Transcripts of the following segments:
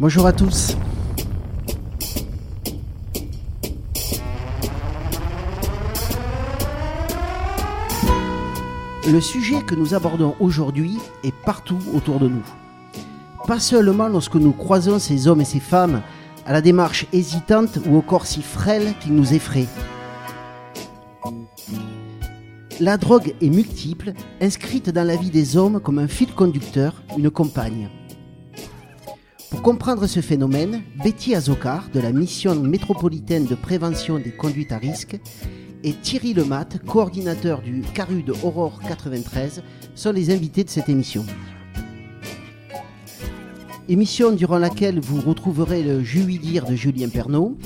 Bonjour à tous. Le sujet que nous abordons aujourd'hui est partout autour de nous. Pas seulement lorsque nous croisons ces hommes et ces femmes à la démarche hésitante ou au corps si frêle qu'il nous effraie. La drogue est multiple, inscrite dans la vie des hommes comme un fil conducteur, une compagne. Pour comprendre ce phénomène, Betty Azokar, de la mission métropolitaine de prévention des conduites à risque, et Thierry Lemat, coordinateur du CARUD Aurore 93, sont les invités de cette émission. Émission durant laquelle vous retrouverez le Juillet de Julien Pernaud,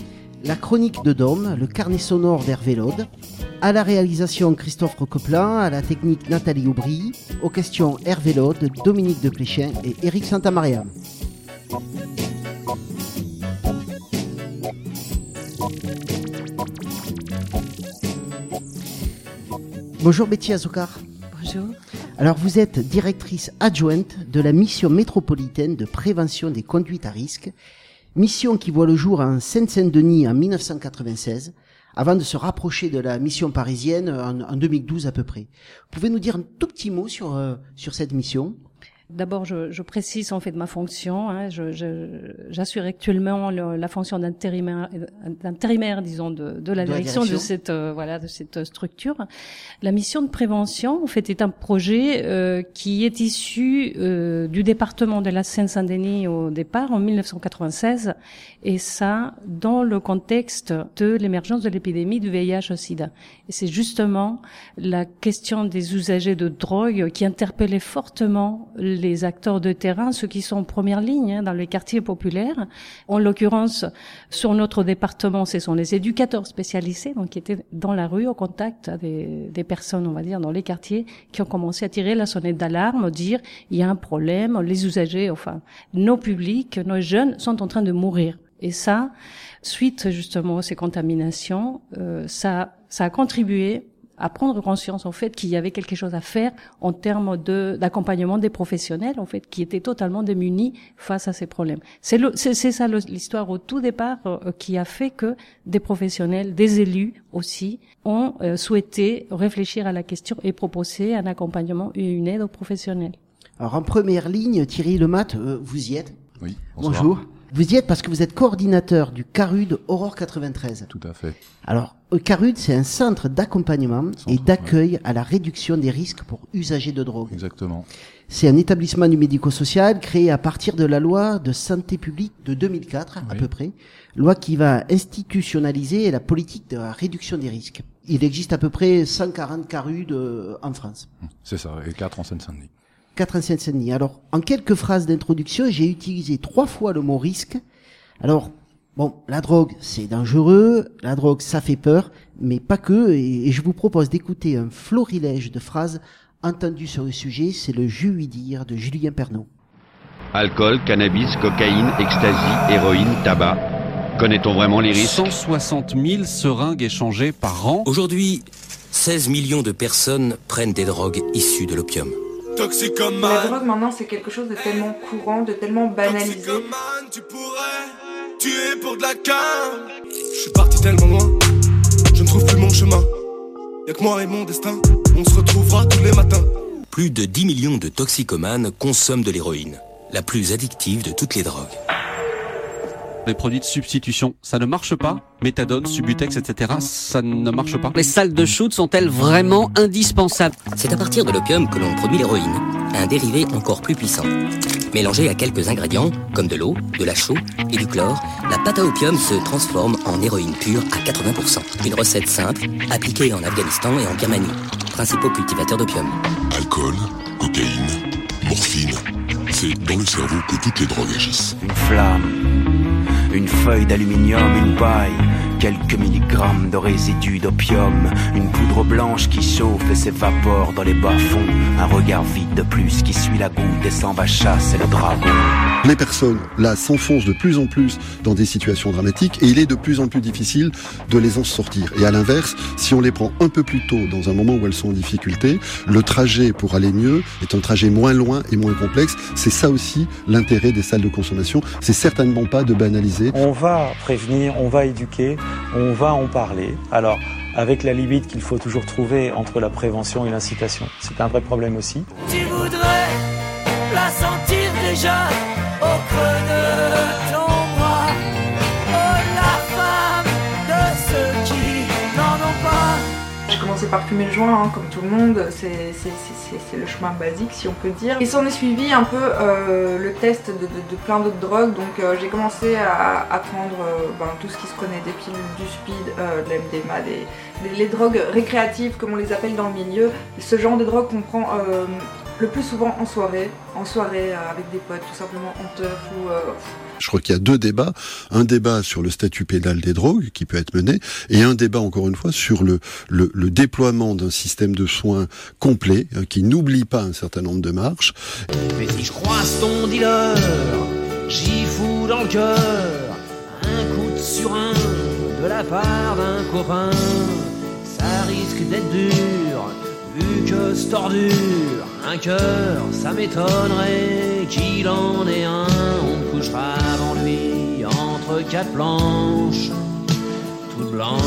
la chronique de Dôme, le carnet sonore d'Hervé Laude, à la réalisation Christophe Roqueplan, à la technique Nathalie Aubry, aux questions Hervé Laude, Dominique de Pléchin et Éric Santamaria. Bonjour Betty Azoukar. Bonjour. Alors vous êtes directrice adjointe de la mission métropolitaine de prévention des conduites à risque, mission qui voit le jour en Seine-Saint-Denis en 1996, avant de se rapprocher de la mission parisienne en, 2012 à peu près. Vous pouvez nous dire un tout petit mot sur, euh, sur cette mission? D'abord, je, je, précise en fait ma fonction. Hein, J'assure actuellement la fonction d'intérimaire, d'intérimaire, disons, de, de, la, direction de cette euh, voilà de cette structure. La mission de prévention, en fait, est un projet euh, qui est issu euh, du département de la Seine-Saint-Denis au départ en 1996, et ça dans le contexte de l'émergence de l'épidémie du VIH/SIDA. Et c'est justement la question des usagers de drogue qui interpellait fortement les acteurs de terrain, ceux qui sont en première ligne hein, dans les quartiers populaires. En l'occurrence, sur notre département, ce sont les éducateurs spécialisés, donc qui étaient dans la rue au contact des, des personnes, on va dire, dans les quartiers, qui ont commencé à tirer la sonnette d'alarme, dire il y a un problème, les usagers, enfin, nos publics, nos jeunes sont en train de mourir. Et ça, suite justement à ces contaminations, euh, ça, ça a contribué à prendre conscience en fait qu'il y avait quelque chose à faire en termes de d'accompagnement des professionnels en fait qui étaient totalement démunis face à ces problèmes. C'est c'est ça l'histoire au tout départ euh, qui a fait que des professionnels, des élus aussi ont euh, souhaité réfléchir à la question et proposer un accompagnement et une aide aux professionnels. Alors en première ligne, Thierry Lemat, vous y êtes. Oui. Bonjour. Vous y êtes parce que vous êtes coordinateur du CARUD Aurore 93. Tout à fait. Alors, le CARUD, c'est un centre d'accompagnement et d'accueil à la réduction des risques pour usagers de drogue. Exactement. C'est un établissement du médico-social créé à partir de la loi de santé publique de 2004 à peu près, loi qui va institutionnaliser la politique de la réduction des risques. Il existe à peu près 140 CARUD euh, en France. C'est ça, et 4 en Seine-Saint-Denis. 4 en Seine-Saint-Denis. Alors, en quelques phrases d'introduction, j'ai utilisé trois fois le mot risque. Alors, bon, la drogue, c'est dangereux, la drogue, ça fait peur, mais pas que, et, je vous propose d'écouter un florilège de phrases entendues sur le sujet, c'est le dire de Julien Pernaud. Alcool, cannabis, cocaïne, ecstasy, héroïne, tabac. Connaît-on vraiment les risques 160 000 seringues échangées par an. Aujourd'hui, 16 millions de personnes prennent des drogues issues de l'opium. La drogue maintenant c'est quelque chose de tellement courant, de tellement banalisé. Tu pourrais pour de la Je suis parti tellement loin, je ne trouve plus mon chemin. Y'a que moi et mon destin, on se retrouvera tous les matins. Plus de 10 millions de toxicomanes consomment de l'héroïne, la plus addictive de toutes les drogues les produits de substitution. Ça ne marche pas Méthadone, Subutex, etc. Ça ne marche pas Les salles de shoot sont-elles vraiment indispensables? C'est à partir de l'opium que l'on produit l'héroïne, un dérivé encore plus puissant. Mélangé à quelques ingrédients, comme de l'eau, de la chaux et du chlore, la pâte à opium se transforme en héroïne pure à 80%. Une recette simple, appliquée en Afghanistan et en Birmanie, principaux cultivateurs d'opium. Alcool, cocaïne, morphine, c'est dans le cerveau que toutes les drogues agissent. Une flamme une feuille d'aluminium, une paille, quelques milligrammes de résidus d'opium, une poudre blanche qui chauffe et s'évapore dans les bas-fonds, un regard vide de plus qui suit la goutte et s'en va chasser le dragon. Les personnes, là, s'enfoncent de plus en plus dans des situations dramatiques et il est de plus en plus difficile de les en sortir. Et à l'inverse, si on les prend un peu plus tôt, dans un moment où elles sont en difficulté, le trajet pour aller mieux est un trajet moins loin et moins complexe. C'est ça aussi l'intérêt des salles de consommation. C'est certainement pas de banaliser. On va prévenir, on va éduquer, on va en parler. Alors, avec la limite qu'il faut toujours trouver entre la prévention et l'incitation. C'est un vrai problème aussi. Tu voudrais la sentir déjà au de commencé par fumer le joint, hein, comme tout le monde, c'est le chemin basique si on peut dire. Et s'en est suivi un peu euh, le test de, plein d'autres drogues, donc euh, j'ai commencé à, prendre euh, ben, tout ce qui se connaît, des pilules, du speed, de l'MDMA, des, des, les drogues récréatives comme on les appelle dans le milieu. Ce genre de drogue qu'on prend le plus souvent en soirée, en soirée avec des potes, tout simplement en teuf ou... Je crois qu'il y a deux débats. Un débat sur le statut pénal des drogues qui peut être mené et un débat, encore une fois, sur le, le, le déploiement d'un système de soins complet euh, qui n'oublie pas un certain nombre de marches. Mais si je croise ton dealer, j'y fous dans le cœur un coup de surin de la part d'un copain. Ça risque d'être dur, vu que c'est ordure, un cœur, ça m'étonnerait qu'il en ait un. Couchera avant lui entre quatre planches, toutes blanches.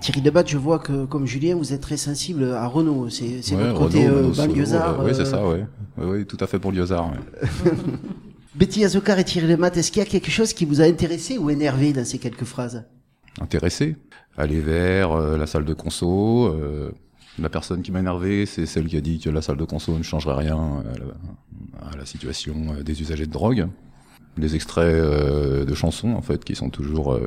Thierry Debat, je vois que, comme Julien, vous êtes très sensible à Renault. C'est Ouais, votre côté Renault, euh, banlieusard. Oui, euh, c'est ça, oui. Oui, oui, tout à fait pour Liozard. ouais. Betty Azokar et Thierry Debat, est-ce qu'il y a quelque chose qui vous a intéressé ou énervé dans ces quelques phrases? Intéressé? Aller vers euh, la salle de conso. Euh, la personne qui m'a énervé, c'est celle qui a dit que la salle de conso ne changerait rien à la, à la situation euh, des usagers de drogue. Les extraits euh, de chansons, en fait, qui sont toujours euh,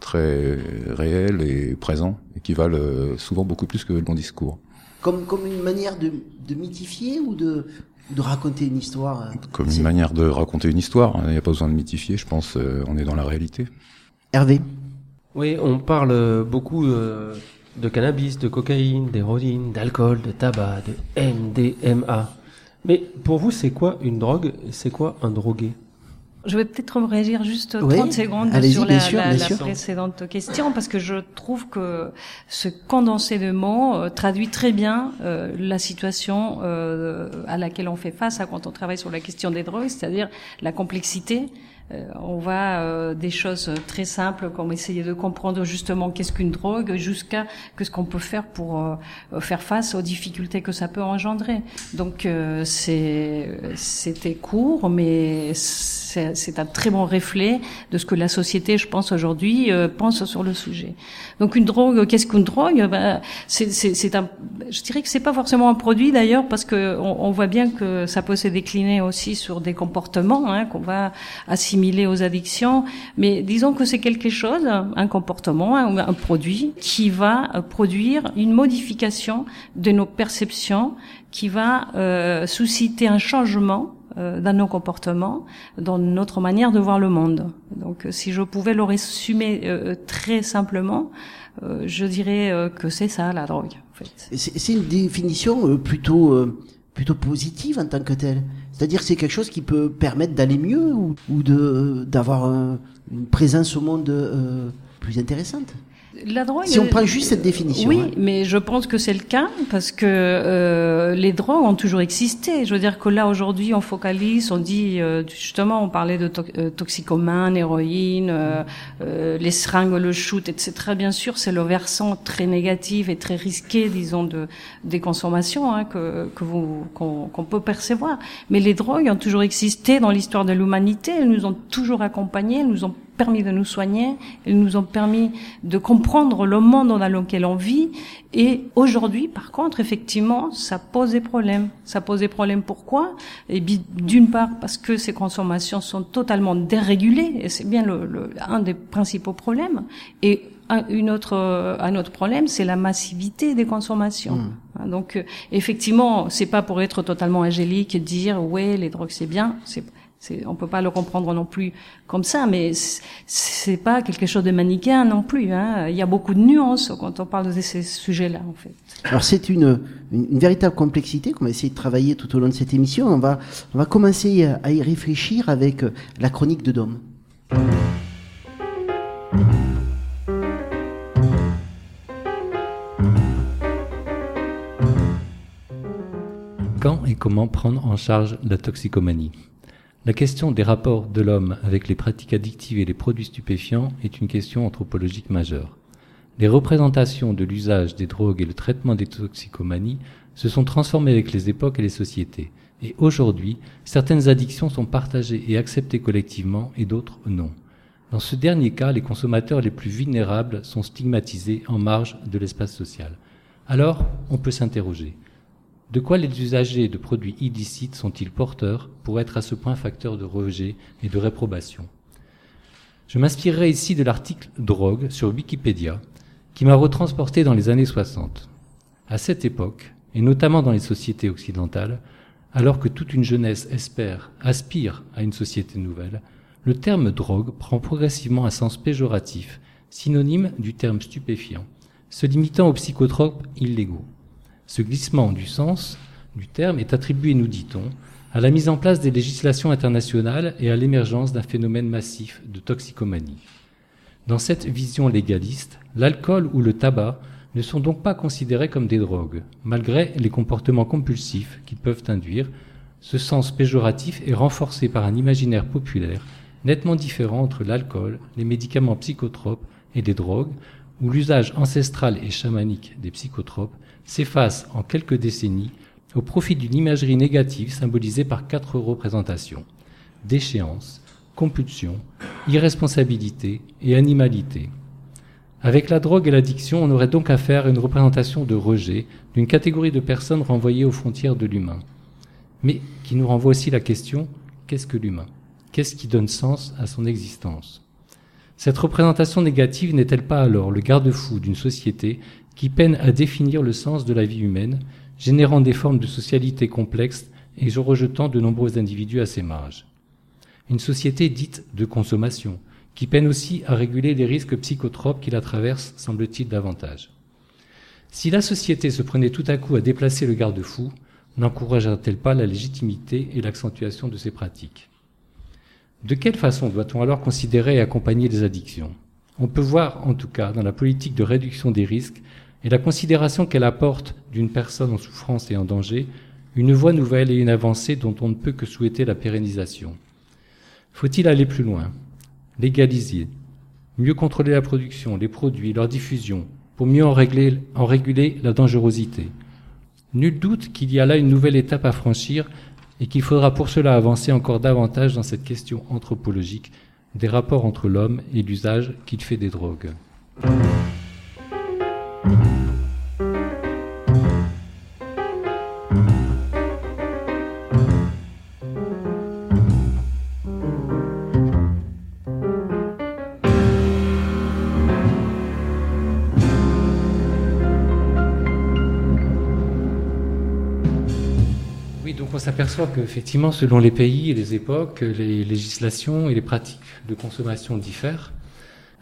très réels et présents, et qui valent euh, souvent beaucoup plus que le bon discours. comme, comme une manière de, de mythifier ou de, de raconter une histoire euh, Comme une manière de raconter une histoire. Il n'y a pas besoin de mythifier, je pense, euh, on est dans la réalité. Hervé Oui, on parle beaucoup euh, de cannabis, de cocaïne, d'héroïne, d'alcool, de tabac, de MDMA. Mais pour vous, c'est quoi une drogue C'est quoi un drogué? Je vais peut-être réagir juste Oui, 30 secondes sur la, sûr, la- bien la sûr. précédente question parce que je trouve que ce condensé de mots euh, traduit très bien euh, la situation euh, à laquelle on fait face hein, quand on travaille sur la question des drogues, c'est-à-dire la complexité. Euh, on va euh, des choses très simples comme essayer de comprendre justement qu'est-ce qu'une drogue jusqu'à que ce qu'on peut faire pour euh, faire face aux difficultés que ça peut engendrer. Donc c'était court mais c'est c'est un très bon reflet de ce que la société, je pense aujourd'hui, euh, pense sur le sujet. Donc une drogue, qu'est-ce qu'une drogue? Ben, c'est un je dirais que c'est pas forcément un produit d'ailleurs parce que on, on voit bien que ça peut se décliner aussi sur des comportements hein, qu'on va assimiler aux addictions. Mais disons que c'est quelque chose, un comportement, un, un produit qui va produire une modification de nos perceptions, qui va euh, susciter un changement dans nos comportements, dans notre manière de voir le monde. Donc, euh, si je pouvais le résumer euh, très simplement, euh, je dirais euh, que c'est ça la drogue. En fait. C'est une définition euh, plutôt euh, plutôt positive en tant que telle. C'est-à-dire c'est quelque chose qui peut permettre d'aller mieux ou, ou de d'avoir un- une présence au monde euh, plus intéressante. La drogue. Si on prend juste cette définition, Oui, hein. mais je pense que c'est le cas parce que euh, les drogues ont toujours existé. Je veux dire que là aujourd'hui on focalise, on dit euh, justement, on parlait de to- euh, toxicomanes, héroïne, euh, euh, les seringues, le shoot, etc. Bien sûr, c'est le versant très négatif et très risqué, disons, de des consommations hein, que que vous qu'on qu'on peut percevoir. Mais les drogues ont toujours existé dans l'histoire de l'humanité. Elles nous ont toujours accompagnés, elles nous ont permis de nous soigner, elles nous ont permis de comprendre le monde dans lequel on vit. Et aujourd'hui, par contre, effectivement, ça pose des problèmes. Ça pose des problèmes pourquoi? Et bien, d'une part, parce que ces consommations sont totalement dérégulées, et c'est bien le, le- un des principaux problèmes. Et un, une autre, euh, un autre problème, c'est la massivité des consommations. Hein, Donc, euh, effectivement, c'est pas pour être totalement angélique et dire ouais, les drogues c'est bien. C'est, on peut pas le comprendre non plus comme ça, mais c'est pas quelque chose de manichéen non plus. Hein. Il y a beaucoup de nuances quand on parle de ces sujets-là, en fait. Alors c'est une, une, véritable complexité qu'on va essayer de travailler tout au long de cette émission. On va, on va commencer à y réfléchir avec la chronique de Dom. Quand et comment prendre en charge la toxicomanie? La question des rapports de l'homme avec les pratiques addictives et les produits stupéfiants est une question anthropologique majeure. Les représentations de l'usage des drogues et le traitement des toxicomanies se sont transformées avec les époques et les sociétés. Et aujourd'hui, certaines addictions sont partagées et acceptées collectivement et d'autres non. Dans ce dernier cas, les consommateurs les plus vulnérables sont stigmatisés en marge de l'espace social. Alors, on peut s'interroger. De quoi les usagers de produits illicites sont-ils porteurs pour être à ce point facteurs de rejet et de réprobation? Je m'inspirerai ici de l'article Drogue sur Wikipédia qui m'a retransporté dans les années 60. À cette époque, et notamment dans les sociétés occidentales, alors que toute une jeunesse espère, aspire à une société nouvelle, le terme drogue prend progressivement un sens péjoratif, synonyme du terme stupéfiant, se limitant aux psychotropes illégaux. Ce glissement du sens du terme est attribué, nous dit-on, à la mise en place des législations internationales et à l'émergence d'un phénomène massif de toxicomanie. Dans cette vision légaliste, l'alcool ou le tabac ne sont donc pas considérés comme des drogues, malgré les comportements compulsifs qu'ils peuvent induire. Ce sens péjoratif est renforcé par un imaginaire populaire nettement différent entre l'alcool, les médicaments psychotropes et des drogues, où l'usage ancestral et chamanique des psychotropes s'efface en quelques décennies au profit d'une imagerie négative symbolisée par quatre représentations déchéance, compulsion, irresponsabilité et animalité. Avec la drogue et l'addiction, on aurait donc affaire à une représentation de rejet d'une catégorie de personnes renvoyées aux frontières de l'humain. Mais qui nous renvoie aussi la question qu'est-ce que l'humain? Qu'est-ce qui donne sens à son existence? Cette représentation négative n'est-elle pas alors le garde-fou d'une société qui peine à définir le sens de la vie humaine, générant des formes de socialité complexes et rejetant de nombreux individus à ses marges. Une société dite de consommation, qui peine aussi à réguler les risques psychotropes qui la traversent, semble-t-il, davantage. Si la société se prenait tout à coup à déplacer le garde-fou, n'encouragerait-elle pas la légitimité et l'accentuation de ces pratiques? De quelle façon doit-on alors considérer et accompagner les addictions? On peut voir, en tout cas, dans la politique de réduction des risques, et la considération qu'elle apporte d'une personne en souffrance et en danger une voie nouvelle et une avancée dont on ne peut que souhaiter la pérennisation. Faut-il aller plus loin Légaliser, mieux contrôler la production, les produits, leur diffusion, pour mieux en, en réguler la dangerosité? Nul doute qu'il y a là une nouvelle étape à franchir et qu'il faudra pour cela avancer encore davantage dans cette question anthropologique des rapports entre l'homme et l'usage qu'il fait des drogues. On s'aperçoit qu'effectivement, selon les pays et les époques, les législations et les pratiques de consommation diffèrent.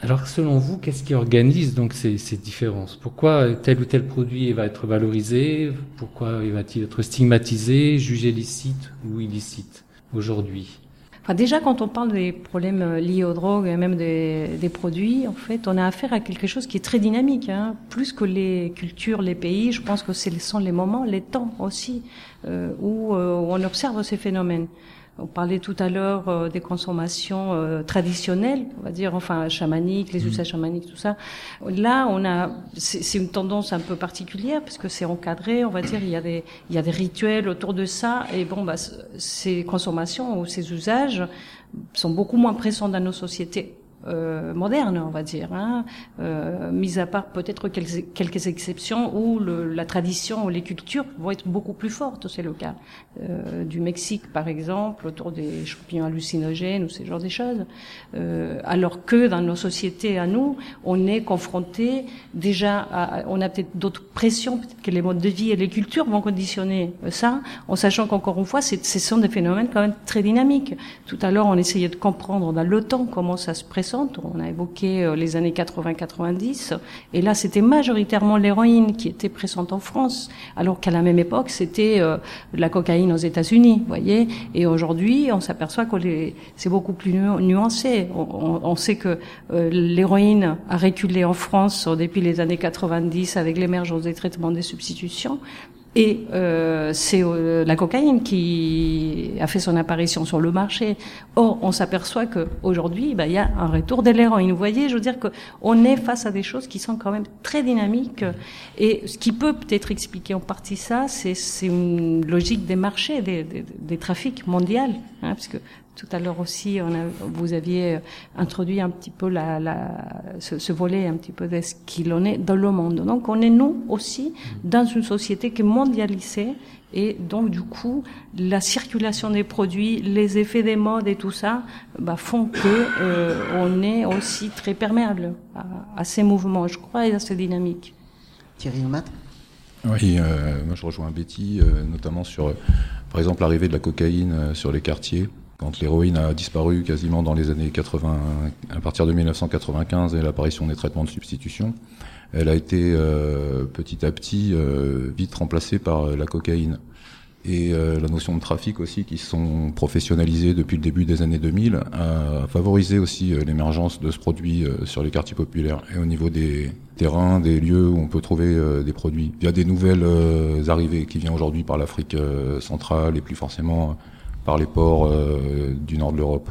Alors selon vous, qu'est-ce qui organise donc ces, ces, différences? Pourquoi tel ou tel produit va être valorisé? Pourquoi va-t-il être stigmatisé, jugé licite ou illicite aujourd'hui? Enfin, déjà, quand on parle des problèmes euh, liés aux drogues et même des, produits, en fait, on a affaire à quelque chose qui est très dynamique. Hein. Plus que les cultures, les pays, je pense que ce sont les moments, les temps aussi, euh, euh, où on observe ces phénomènes. On parlait tout à l'heure euh, des consommations euh, traditionnelles, on va dire, enfin chamaniques, les mmh. usages chamaniques, tout ça. Là, on a, c'est une tendance un peu particulière parce que c'est encadré, on va dire, il y a des, il y a des rituels autour de ça, et bon, bah, ces consommations ou ces usages sont beaucoup moins présents dans nos sociétés euh, moderne, on va dire, hein, euh, mis à part peut-être quelques, quelques, exceptions où le, la tradition ou les cultures vont être beaucoup plus fortes. C'est le cas euh, du Mexique, par exemple, autour des champignons hallucinogènes ou ce genre de choses. Euh, alors que dans nos sociétés à nous, on est confronté déjà, à, on a peut-être d'autres pressions, peut-être que les modes de vie et les cultures vont conditionner ça, en sachant qu'encore une fois, ce sont des phénomènes quand même très dynamiques. Tout à l'heure, on essayait de comprendre dans le temps comment ça se On a évoqué euh, les années 80-90, et là, c'était majoritairement l'héroïne qui était présente en France, alors qu'à la même époque, c'était euh, la cocaïne aux États-Unis, voyez. Et aujourd'hui, on s'aperçoit que c'est beaucoup plus nuancé. On, on sait que euh, l'héroïne a reculé en France depuis les années 90 avec l'émergence des traitements des substitutions, et euh, c'est euh, la cocaïne qui a fait son apparition sur le marché. Or, on s'aperçoit qu'aujourd'hui, bah, il y a un retour de l'héroïne. Vous voyez, je veux dire qu'on est face à des choses qui sont quand même très dynamiques. Et ce qui peut peut-être expliquer en partie ça, c'est une logique des marchés, des, des, des trafics mondiaux. Hein, parce que tout à l'heure aussi, on a, vous aviez introduit un petit peu la, la, ce, ce, volet un petit peu de ce qu'il en est dans le monde. Donc on est nous aussi dans une société qui est mondialisée et donc du coup la circulation des produits, les effets des modes et tout ça bah, font que euh, on est aussi très perméable à, à, ces mouvements, je crois, et à ces dynamiques. Thierry Omat Oui, euh, moi je rejoins Betty, euh, notamment sur, par exemple, l'arrivée de la cocaïne sur les quartiers quand l'héroïne a disparu quasiment dans les années 80, à partir de 1995 et l'apparition des traitements de substitution, elle a été euh, petit à petit euh, vite remplacée par euh, la cocaïne. Et euh, la notion de trafic aussi, qui sont professionnalisées depuis le début des années 2000, a favorisé aussi euh, l'émergence de ce produit euh, sur les quartiers populaires et au niveau des terrains, des lieux où on peut trouver des produits. Il y a des nouvelles arrivées qui viennent aujourd'hui par l'Afrique centrale et plus forcément par les ports euh, du nord de l'Europe.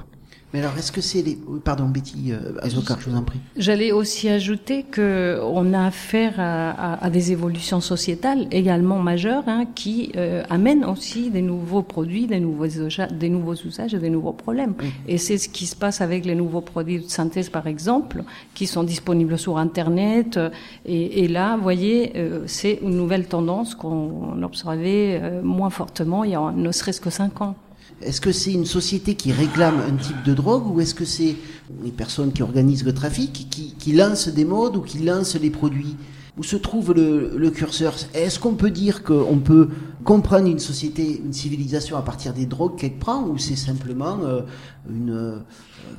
Mais alors, est-ce que c'est les... Pardon, Betty euh, Azokar, je vous en prie. J'allais aussi ajouter que on a affaire à, à, à, des évolutions sociétales également majeures hein, qui euh, amènent aussi des nouveaux produits, des nouveaux, des nouveaux usages et des nouveaux problèmes. Oui. Et c'est ce qui se passe avec les nouveaux produits de synthèse, par exemple, qui sont disponibles sur Internet. Et, et là, vous voyez, euh, c'est une nouvelle tendance qu'on observait euh, moins fortement il y a ne serait-ce que cinq ans. Est-ce que c'est une société qui réclame un type de drogue ou est-ce que c'est les personnes qui organisent le trafic qui, qui, lancent des modes ou qui lancent les produits? Où se trouve le, le curseur? Est-ce qu'on peut dire qu'on peut comprendre une société, une civilisation à partir des drogues qu'elle prend ou c'est simplement euh, une, euh,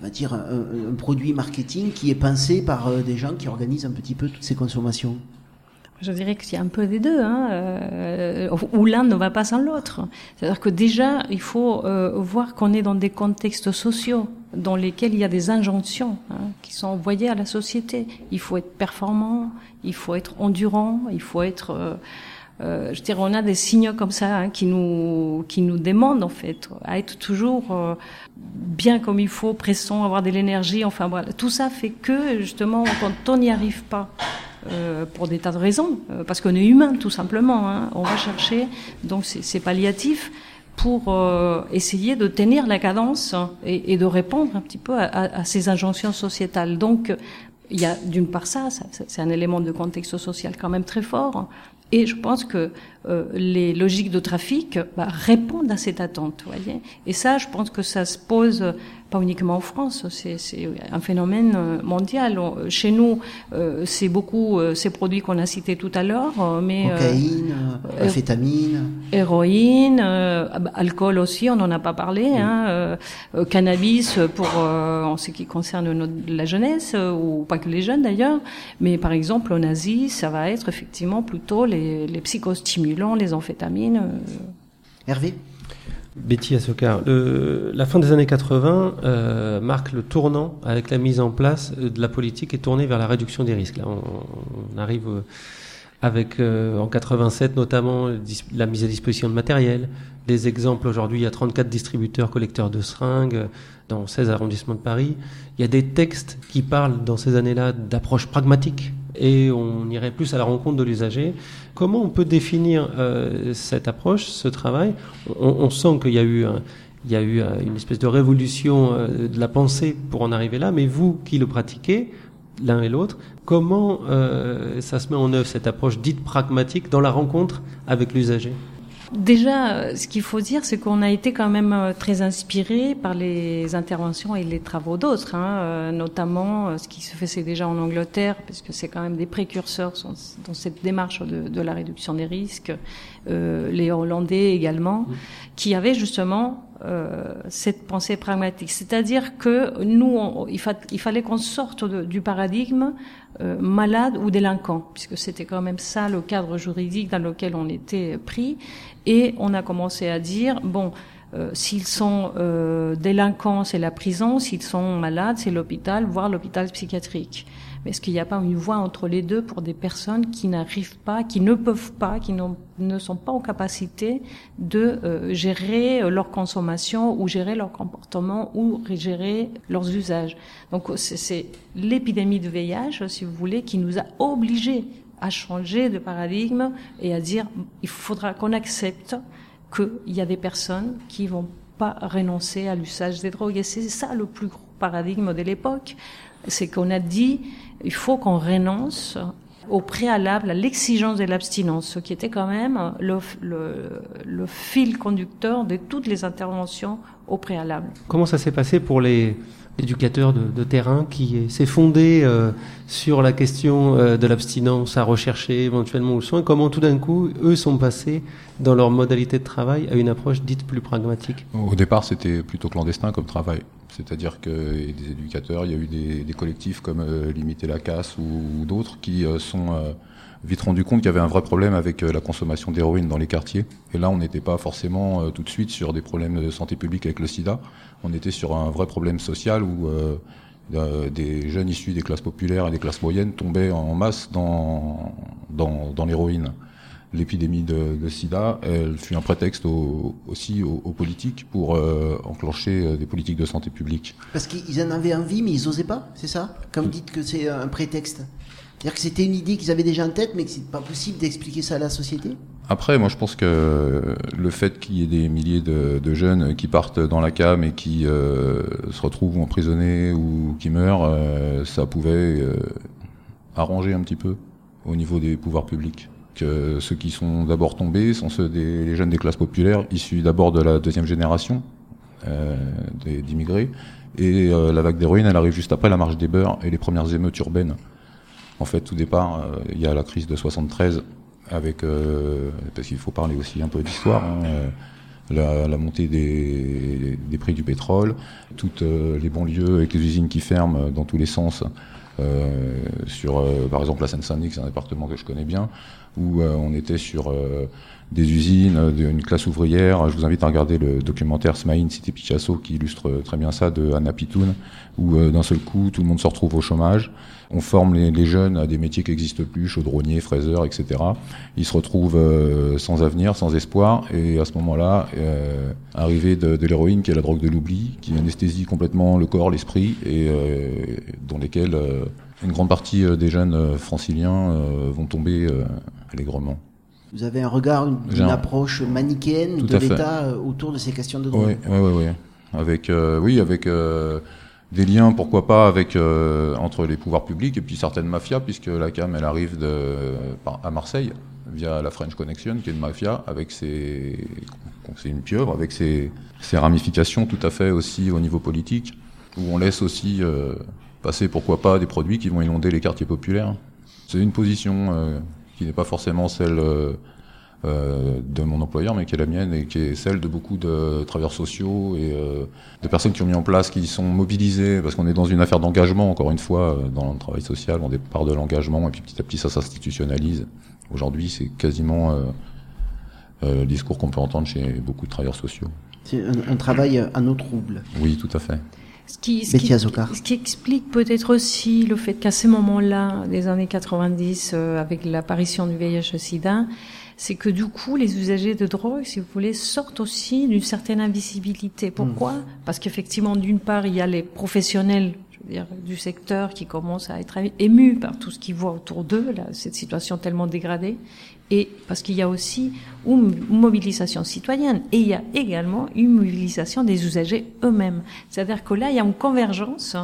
va dire un, un, produit marketing qui est pensé par euh, des gens qui organisent un petit peu toutes ces consommations? Je dirais qu'il y a un peu des deux, hein, euh, où l'un ne va pas sans l'autre. C'est-à-dire que déjà, il faut euh, voir qu'on est dans des contextes sociaux dans lesquels il y a des injonctions hein, qui sont envoyées à la société. Il faut être performant, il faut être endurant, il faut être... Euh, euh, je dirais, on a des signes comme ça hein, qui nous qui nous demandent en fait à être toujours euh, bien comme il faut, pressant, avoir de l'énergie. Enfin voilà, tout ça fait que justement quand on n'y arrive pas, euh, pour des tas de raisons, euh, parce qu'on est humain tout simplement. Hein. On va chercher donc c'est palliatif pour euh, essayer de tenir la cadence et, et, de répondre un petit peu à, à, à ces injonctions sociétales. Donc il y a d'une part ça, ça c'est un élément de contexte social quand même très fort. Et je pense que euh, les logiques de trafic bah, répondent à cette attente, voyez. Et ça, je pense que ça se pose pas uniquement en France, c'est un phénomène euh, mondial. Chez nous, euh, c'est beaucoup euh, ces produits qu'on a cités tout à l'heure, mais cocaïne, euh, amphétamine, héroïne, alcool aussi, on n'en a pas parlé. Oui. Hein, cannabis pour en ce qui concerne notre, la jeunesse ou pas que les jeunes d'ailleurs, mais par exemple en Asie, ça va être effectivement plutôt les, les psychostimulants, les amphétamines. Hervé? Betty Assokar, le, la fin des années 80 euh, marque le tournant avec la mise en place de la politique et tournée vers la réduction des risques. Là, on, on arrive avec euh, en 87 notamment la mise à disposition de matériel. Des exemples aujourd'hui, il y a 34 distributeurs collecteurs de seringues dans 16 arrondissements de Paris. Il y a des textes qui parlent dans ces années-là d'approche pragmatique et on irait plus à la rencontre de l'usager. Comment on peut définir euh, cette approche, ce travail? On, sent qu'il y a eu un, il y a eu une espèce de révolution de la pensée pour en arriver là, mais vous qui le pratiquez, l'un et l'autre, comment ça se met en œuvre cette approche dite pragmatique dans la rencontre avec l'usager? Déjà, ce qu'il faut dire, c'est qu'on a été quand même euh, très inspiré par les interventions et les travaux d'autres, hein, euh, notamment euh, ce qui se faisait déjà en Angleterre, parce que c'est quand même des précurseurs dans cette démarche de, de la réduction des risques, euh, les Hollandais également, qui avaient justement euh, cette pensée pragmatique. C'est-à-dire que nous, on, il, fa il, fallait qu'on sorte de, du paradigme euh, malade ou délinquant, puisque c'était quand même ça le cadre juridique dans lequel on était pris. Et on a commencé à dire, bon, euh, s'ils sont euh, délinquants, c'est la prison, s'ils sont malades, c'est l'hôpital, voire l'hôpital psychiatrique. Mais est-ce qu'il n'y a pas une voie entre les deux pour des personnes qui n'arrivent pas, qui ne peuvent pas, qui ne sont pas en capacité de euh, gérer leur consommation ou gérer leur comportement ou gérer leurs usages? Donc c'est l'épidémie de VIH, si vous voulez, qui nous a obligés à changer de paradigme et à dire il faudra qu'on accepte qu'il y a des personnes qui vont pas renoncer à l'usage des drogues. Et c'est ça le plus gros paradigme de l'époque. C'est qu'on a dit il faut qu'on renonce au préalable à l'exigence de l'abstinence, ce qui était quand même le, le, le, fil conducteur de toutes les interventions au préalable. Comment ça s'est passé pour les éducateurs de, de terrain qui s'est fondé euh, sur la question euh, de l'abstinence à rechercher éventuellement au soin? Comment tout d'un coup, eux sont passés dans leur modalité de travail à une approche dite plus pragmatique? Au départ, c'était plutôt clandestin comme travail. C'est-à-dire que des éducateurs, il y a eu des, des collectifs comme euh, Limiter la casse ou, ou d'autres qui euh, sont euh, vite rendu compte qu'il y avait un vrai problème avec la consommation d'héroïne dans les quartiers. Et là, on n'était pas forcément tout de suite sur des problèmes de santé publique avec le sida. On était sur un vrai problème social où des jeunes issus des classes populaires et des classes moyennes tombaient en masse dans, dans, dans l'héroïne l'épidémie de, de, sida, elle fut un prétexte au, aussi aux, aux, politiques pour euh, enclencher euh, des politiques de santé publique. Parce qu'ils en avaient envie, mais ils n'osaient pas, c'est ça? Comme vous dites que c'est un prétexte. C'est-à-dire que c'était une idée qu'ils avaient déjà en tête, mais que c'est pas possible d'expliquer ça à la société? Après, moi je pense que le fait qu'il y ait des milliers de, de, jeunes qui partent dans la cam et qui euh, se retrouvent emprisonnés ou qui meurent, euh, ça pouvait euh, arranger un petit peu au niveau des pouvoirs publics ceux qui sont d'abord tombés sont ceux des les jeunes des classes populaires, issus d'abord de la deuxième génération euh, d'immigrés. Et euh, la vague d'héroïne, elle arrive juste après la marche des beurs et les premières émeutes urbaines. En fait, tout départ, euh, il y a la crise de 73 avec, parce qu'il faut parler aussi un peu d'histoire. Hein, la, montée des, prix du pétrole, toutes les banlieues avec les usines qui ferment dans tous les sens, sur, par exemple, la Seine-Saint-Denis, c'est un département que je connais bien, où euh, on était sur des usines, d'une classe ouvrière. Je vous invite à regarder le documentaire Smaïn, Cité Picasso, qui illustre très bien ça, de Anna Pitoun, où d'un seul coup, tout le monde se retrouve au chômage. On forme les, les jeunes à des métiers qui n'existent plus, chaudronniers, fraiseurs, etc. Ils se retrouvent euh, sans avenir, sans espoir, et à ce moment-là, euh, arrivée de, de l'héroïne, qui est la drogue de l'oubli, qui anesthésie complètement le corps, l'esprit, et euh, dans lesquels une grande partie des jeunes franciliens vont tomber allègrement. Vous avez un regard, une, une approche manichéenne Tout de l'État autour de ces questions de drogue. Oui, oui, oui. Avec, euh, oui, avec euh, des liens, pourquoi pas, avec euh, entre les pouvoirs publics et puis certaines mafias, puisque la CAM, elle arrive de, à Marseille via la French Connection, qui est une mafia, avec ses, c'est une pieuvre, avec ses, ses, ramifications tout à fait aussi au niveau politique, où on laisse aussi passer, pourquoi pas, des produits qui vont inonder les quartiers populaires. C'est une position qui n'est pas forcément celle euh, de mon employeur, mais qui est la mienne et qui est celle de beaucoup de travailleurs sociaux et euh, de personnes qui ont mis en place, qui sont mobilisées, parce qu'on est dans une affaire d'engagement, encore une fois, euh, dans le travail social, on départ de l'engagement et puis petit à petit ça s'institutionnalise. Aujourd'hui, c'est quasiment euh, le discours qu'on peut entendre chez beaucoup de travailleurs sociaux. C'est un, un, travail à nos troubles. Oui, tout à fait. Ce qui, ce, qui, ce qui, explique peut-être aussi le fait qu'à ce moment-là, des années 90, euh, avec l'apparition du VIH-Sida, c'est que du coup, les usagers de drogue, si vous voulez, sortent aussi d'une certaine invisibilité. Pourquoi? Mmh. Parce qu'effectivement, d'une part, il y a les professionnels je veux dire, du secteur qui commencent à être émus par tout ce qu'ils voient autour d'eux, cette situation tellement dégradée. Et parce qu'il y a aussi une mobilisation citoyenne et il y a également une mobilisation des usagers eux-mêmes. C'est-à-dire que là, il y a une convergence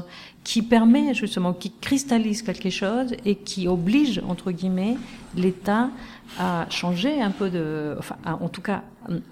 qui permet justement, qui cristallise quelque chose et qui oblige, entre guillemets, l'État à changer un peu de, enfin, en tout cas,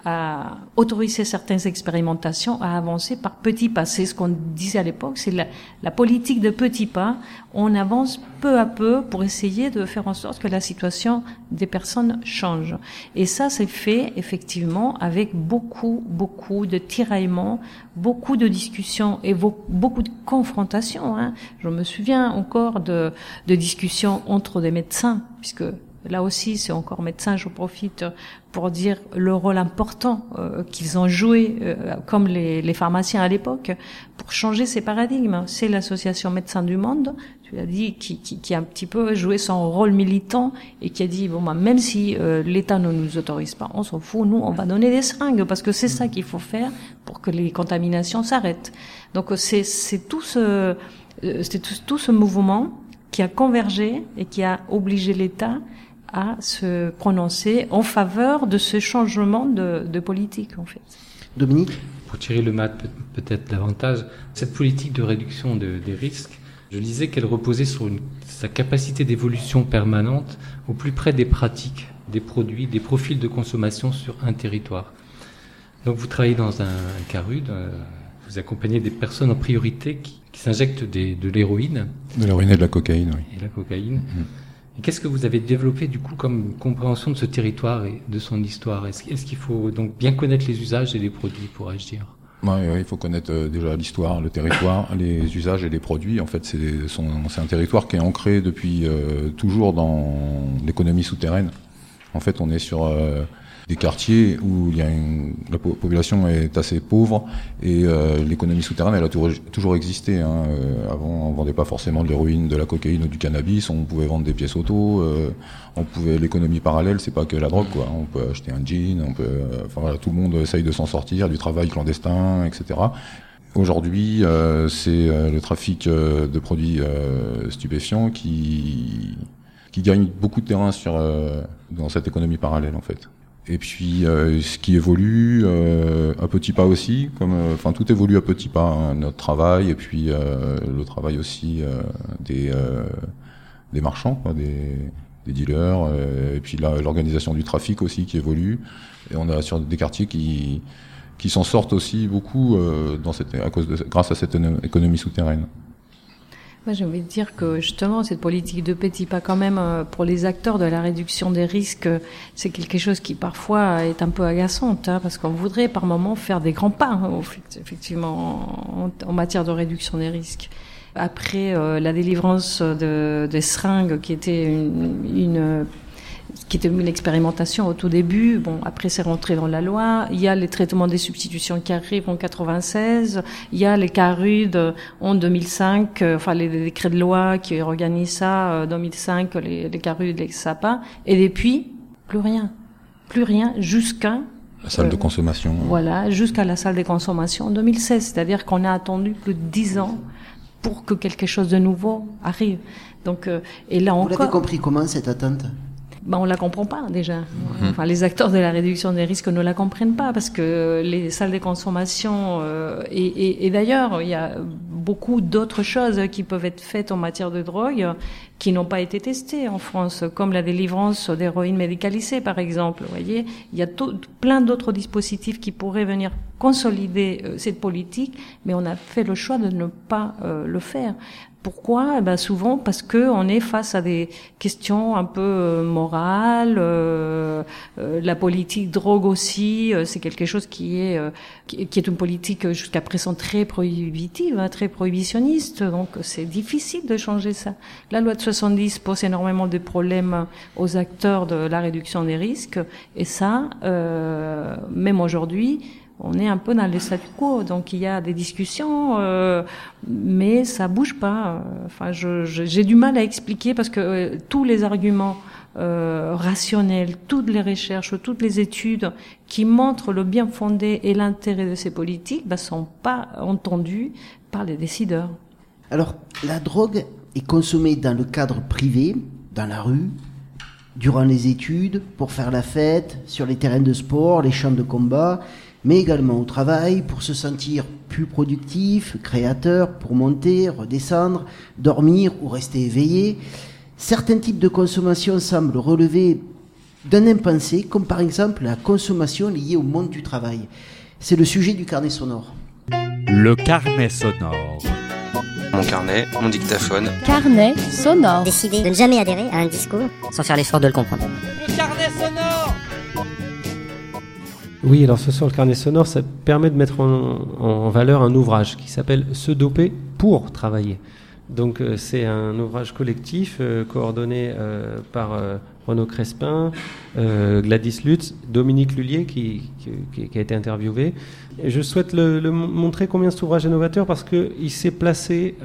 à autoriser certaines expérimentations, à avancer par petits pas. C'est ce qu'on disait à l'époque, c'est la, politique de petits pas. On avance peu à peu pour essayer de faire en sorte que la situation des personnes change. Et ça, c'est fait effectivement avec beaucoup, beaucoup de tiraillements, beaucoup de discussions et beaucoup de confrontations. Hein. Je me souviens encore de, de discussions entre des médecins, puisque Là aussi, c'est encore médecin, je profite pour dire le rôle important euh, qu'ils ont joué, euh, comme les, les, pharmaciens à l'époque, pour changer ces paradigmes. C'est l'association Médecins du Monde, tu l'as dit, qui, qui, qui, a un petit peu joué son rôle militant et qui a dit bon, bah, même si euh, l'État ne nous autorise pas, on s'en fout, nous, on va donner des seringues parce que c'est ça qu'il faut faire pour que les contaminations s'arrêtent. Donc c'est c'est tout ce c'est tout, tout ce mouvement qui a convergé et qui a obligé l'État à se prononcer en faveur de ce changement de, de politique, en fait. Dominique Pour tirer le mat peut-être davantage, cette politique de réduction de, des risques, je disais qu'elle reposait sur une, sa capacité d'évolution permanente au plus près des pratiques, des produits, des profils de consommation sur un territoire. Donc vous travaillez dans un, un CARUD, euh, vous accompagnez des personnes en priorité qui, qui s'injectent de l'héroïne. De l'héroïne et de la cocaïne, oui. Et la cocaïne. Mmh. Qu'est-ce que vous avez développé du coup comme compréhension de ce territoire et de son histoire? Est-ce est qu'il faut donc bien connaître les usages et les produits pour agir? Oui, il faut connaître euh, déjà l'histoire, le territoire, les usages et les produits. En fait, c'est un territoire qui est ancré depuis euh, toujours dans l'économie souterraine. En fait, on est sur euh, des quartiers où il y a une, la population est assez pauvre et euh, l'économie souterraine elle a toujours existé. Hein. Euh, avant on vendait pas forcément de l'héroïne, de la cocaïne ou du cannabis, on pouvait vendre des pièces auto, euh, on pouvait l'économie parallèle, c'est pas que la drogue quoi. On peut acheter un jean, on peut, euh, enfin voilà, tout le monde essaye de s'en sortir, du travail clandestin, etc. Aujourd'hui, euh, c'est le trafic de produits stupéfiants qui qui gagne beaucoup de terrain sur dans cette économie parallèle en fait. Et puis euh, ce qui évolue euh, à petits pas aussi, comme euh, enfin tout évolue à petits pas, hein, notre travail et puis euh, le travail aussi euh, des des marchands, quoi, des, des dealers, et puis l'organisation du trafic aussi qui évolue. Et on a sur des quartiers qui qui s'en sortent aussi beaucoup dans cette à cause de grâce à cette économie souterraine. Moi, j'ai envie de dire que justement, cette politique de petits pas, quand même, euh, pour les acteurs de la réduction des risques, c'est quelque chose qui parfois est un peu agaçante, hein, parce qu'on voudrait par moment faire des grands pas, hein, effectivement, en, en, matière de réduction des risques. Après euh, la délivrance de, des seringues, qui était une, une qui était une expérimentation au tout début. Bon, après c'est rentré dans la loi. Il y a les traitements des substitutions qui arrivent en 96. Il y a les CARUD en 2005. Euh, enfin, les décrets de loi qui organisent ça, en 2005, les, les CARUD, les SAPA. Et depuis, plus rien. Plus rien jusqu'à la salle euh, de consommation. Voilà, jusqu'à la salle de consommation en 2016. C'est-à-dire qu'on a attendu plus de dix ans pour que quelque chose de nouveau arrive. Donc, euh, et là Vous encore. Vous l'avez compris comment cette attente ben, on la comprend pas déjà. Enfin, les acteurs de la réduction des risques ne la comprennent pas parce que les salles de consommation euh, et, et, et d'ailleurs il y a beaucoup d'autres choses qui peuvent être faites en matière de drogue qui n'ont pas été testées en France, comme la délivrance d'héroïne médicalisée par exemple. Vous voyez, il y a tout, plein d'autres dispositifs qui pourraient venir consolider euh, cette politique, mais on a fait le choix de ne pas euh, le faire. Pourquoi? Eh ben Souvent parce que on est face à des questions un peu euh, morales. Euh, euh, la politique drogue aussi, euh, c'est quelque chose qui est qui, qui, est une politique jusqu'à présent très prohibitive, hein, très prohibitionniste. Donc c'est difficile de changer ça. La loi de 70 pose énormément de problèmes aux acteurs de la réduction des risques, et ça, même aujourd'hui on est un peu dans le statu quo, donc il y a des discussions, euh, mais ça bouge pas. Enfin, j'ai du mal à expliquer parce que euh, tous les arguments euh, rationnels, toutes les recherches, toutes les études qui montrent le bien fondé et l'intérêt de ces politiques, bah, sont pas entendus par les décideurs. Alors, la drogue est consommée dans le cadre privé, dans la rue, durant les études, pour faire la fête, sur les terrains de sport, les champs de combat, mais également au travail, pour se sentir plus productif, créateur, pour monter, redescendre, dormir ou rester éveillé. Certains types de consommation semblent relever d'un impensé, comme par exemple la consommation liée au monde du travail. C'est le sujet du carnet sonore. Le carnet sonore. Mon carnet, mon dictaphone. Carnet sonore. Décider de ne jamais adhérer à un discours sans faire l'effort de le comprendre. Le Oui, alors ce soir, le carnet sonore, ça permet de mettre en, valeur un ouvrage qui s'appelle Se doper pour travailler. Donc euh, c'est un ouvrage collectif euh, coordonné euh, par Renaud Crespin, Gladys Lutz, Dominique Lullier qui, a été interviewé. Et je souhaite le, le montrer combien cet ouvrage est novateur parce qu'il s'est placé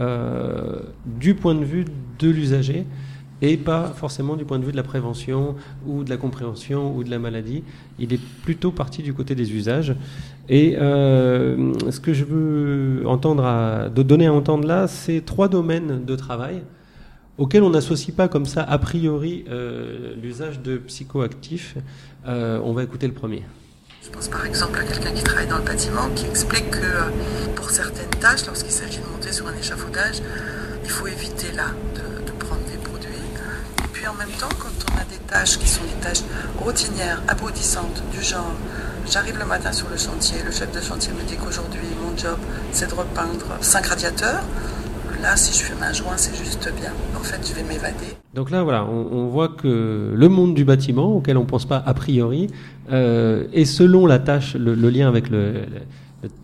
du point de vue de l'usager et pas forcément du point de vue de la prévention ou de la compréhension ou de la maladie. Il est plutôt parti du côté des usages. Et euh, ce que je veux donner à entendre là, c'est trois domaines de travail auxquels on n'associe pas comme ça a priori euh, l'usage de psychoactifs. Euh, on va écouter le premier. Je pense par exemple à quelqu'un qui travaille dans le bâtiment qui explique que pour certaines tâches, lorsqu'il s'agit de monter sur un échafaudage, il faut éviter là de, de prendre des produits. Et puis en même temps, quand on a des tâches qui sont des tâches routinières, abrudissantes, du genre j'arrive le matin sur le chantier, le chef de chantier me dit qu'aujourd'hui mon job c'est de repeindre 5 radiateurs, là, si je fume un joint, c'est juste bien. En fait, je vais m'évader. Donc là, voilà, on, voit que le monde du bâtiment, auquel on ne pense pas a priori, euh, et selon la tâche, le, lien avec le,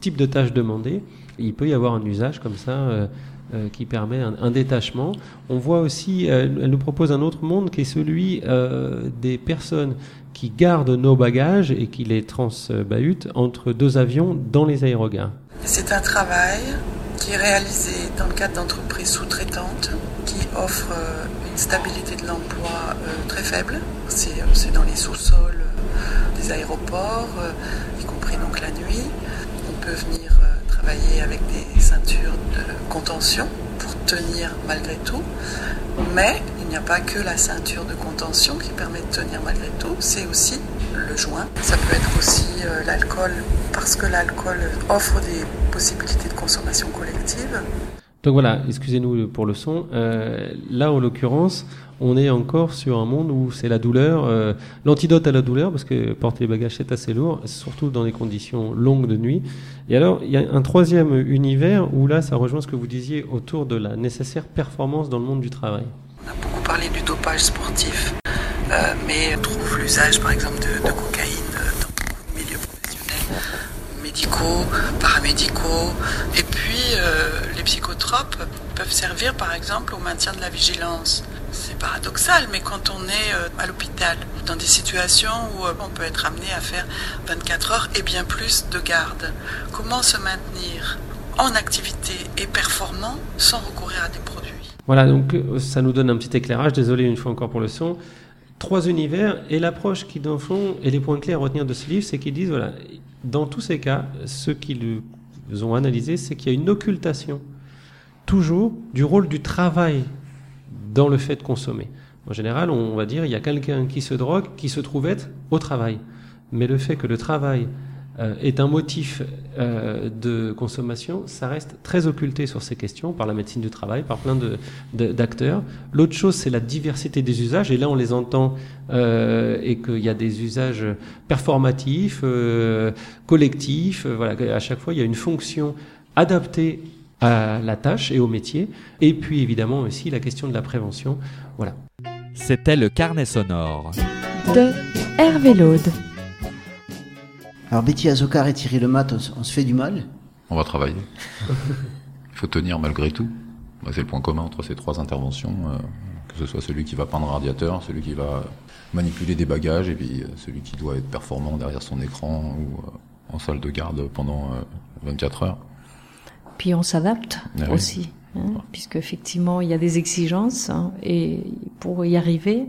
type de tâche demandée, il peut y avoir un usage comme ça euh, euh, qui permet un, détachement. On voit aussi, euh, elle nous propose un autre monde qui est celui euh, des personnes qui gardent nos bagages et qui les transbahutent entre deux avions dans les aérogares. C'est un travail qui est réalisé dans le cadre d'entreprises sous-traitantes qui offrent une stabilité de l'emploi très faible. C'est dans les sous-sols des aéroports, y compris donc la nuit. On peut venir travailler avec des ceintures de contention pour tenir malgré tout. Mais il n'y a pas que la ceinture de contention qui permet de tenir malgré tout, c'est aussi le joint. Ça peut être aussi euh, l'alcool, parce que l'alcool offre des possibilités de consommation collective. Donc voilà, excusez-nous pour le son. Euh, là, en l'occurrence, on est encore sur un monde où c'est la douleur, euh, l'antidote à la douleur, parce que porter les bagages c'est assez lourd, surtout dans des conditions longues de nuit. Et alors, il y a un troisième univers où là, ça rejoint ce que vous disiez autour de la nécessaire performance dans le monde du travail. On a beaucoup parlé du dopage sportif, euh, mais on trouve l'usage, par exemple, de, de cocaïne dans beaucoup de milieux professionnels, médicaux, paramédicaux, et puis euh, les psychotropes peuvent servir, par exemple, au maintien de la vigilance. C'est paradoxal, mais quand on est euh, à l'hôpital, dans des situations où euh, on peut être amené à faire 24 heures et bien plus de garde, comment se maintenir en activité et performant sans recourir à des produits? Voilà, donc ça nous donne un petit éclairage. Désolé une fois encore pour le son. Trois univers et l'approche qui, dans le fond, et les points clés à retenir de ce livre, c'est qu'ils disent voilà, dans tous ces cas, ce qu'ils ont analysé, c'est qu'il y a une occultation toujours du rôle du travail dans le fait de consommer. En général, on va dire il y a quelqu'un qui se drogue qui se trouve être au travail. Mais le fait que le travail est un motif euh, de consommation, ça reste très occulté sur ces questions par la médecine du travail, par plein d'acteurs. L'autre chose, c'est la diversité des usages, et là on les entend, euh, et qu'il y a des usages performatifs, euh, collectifs, voilà, à chaque fois il y a une fonction adaptée à la tâche et au métier, et puis évidemment aussi la question de la prévention. Voilà. C'était le carnet sonore de Hervé Laude. Alors Betty Azokar et Thierry Lemat, on, on se fait du mal On va travailler. Il faut tenir malgré tout. C'est le point commun entre ces trois interventions, euh, que ce soit celui qui va peindre un radiateur, celui qui va manipuler des bagages, et puis euh, celui qui doit être performant derrière son écran ou euh, en salle de garde pendant 24 heures. Puis on s'adapte ah aussi. Hein, puisque effectivement il y a des exigences hein, et pour y arriver,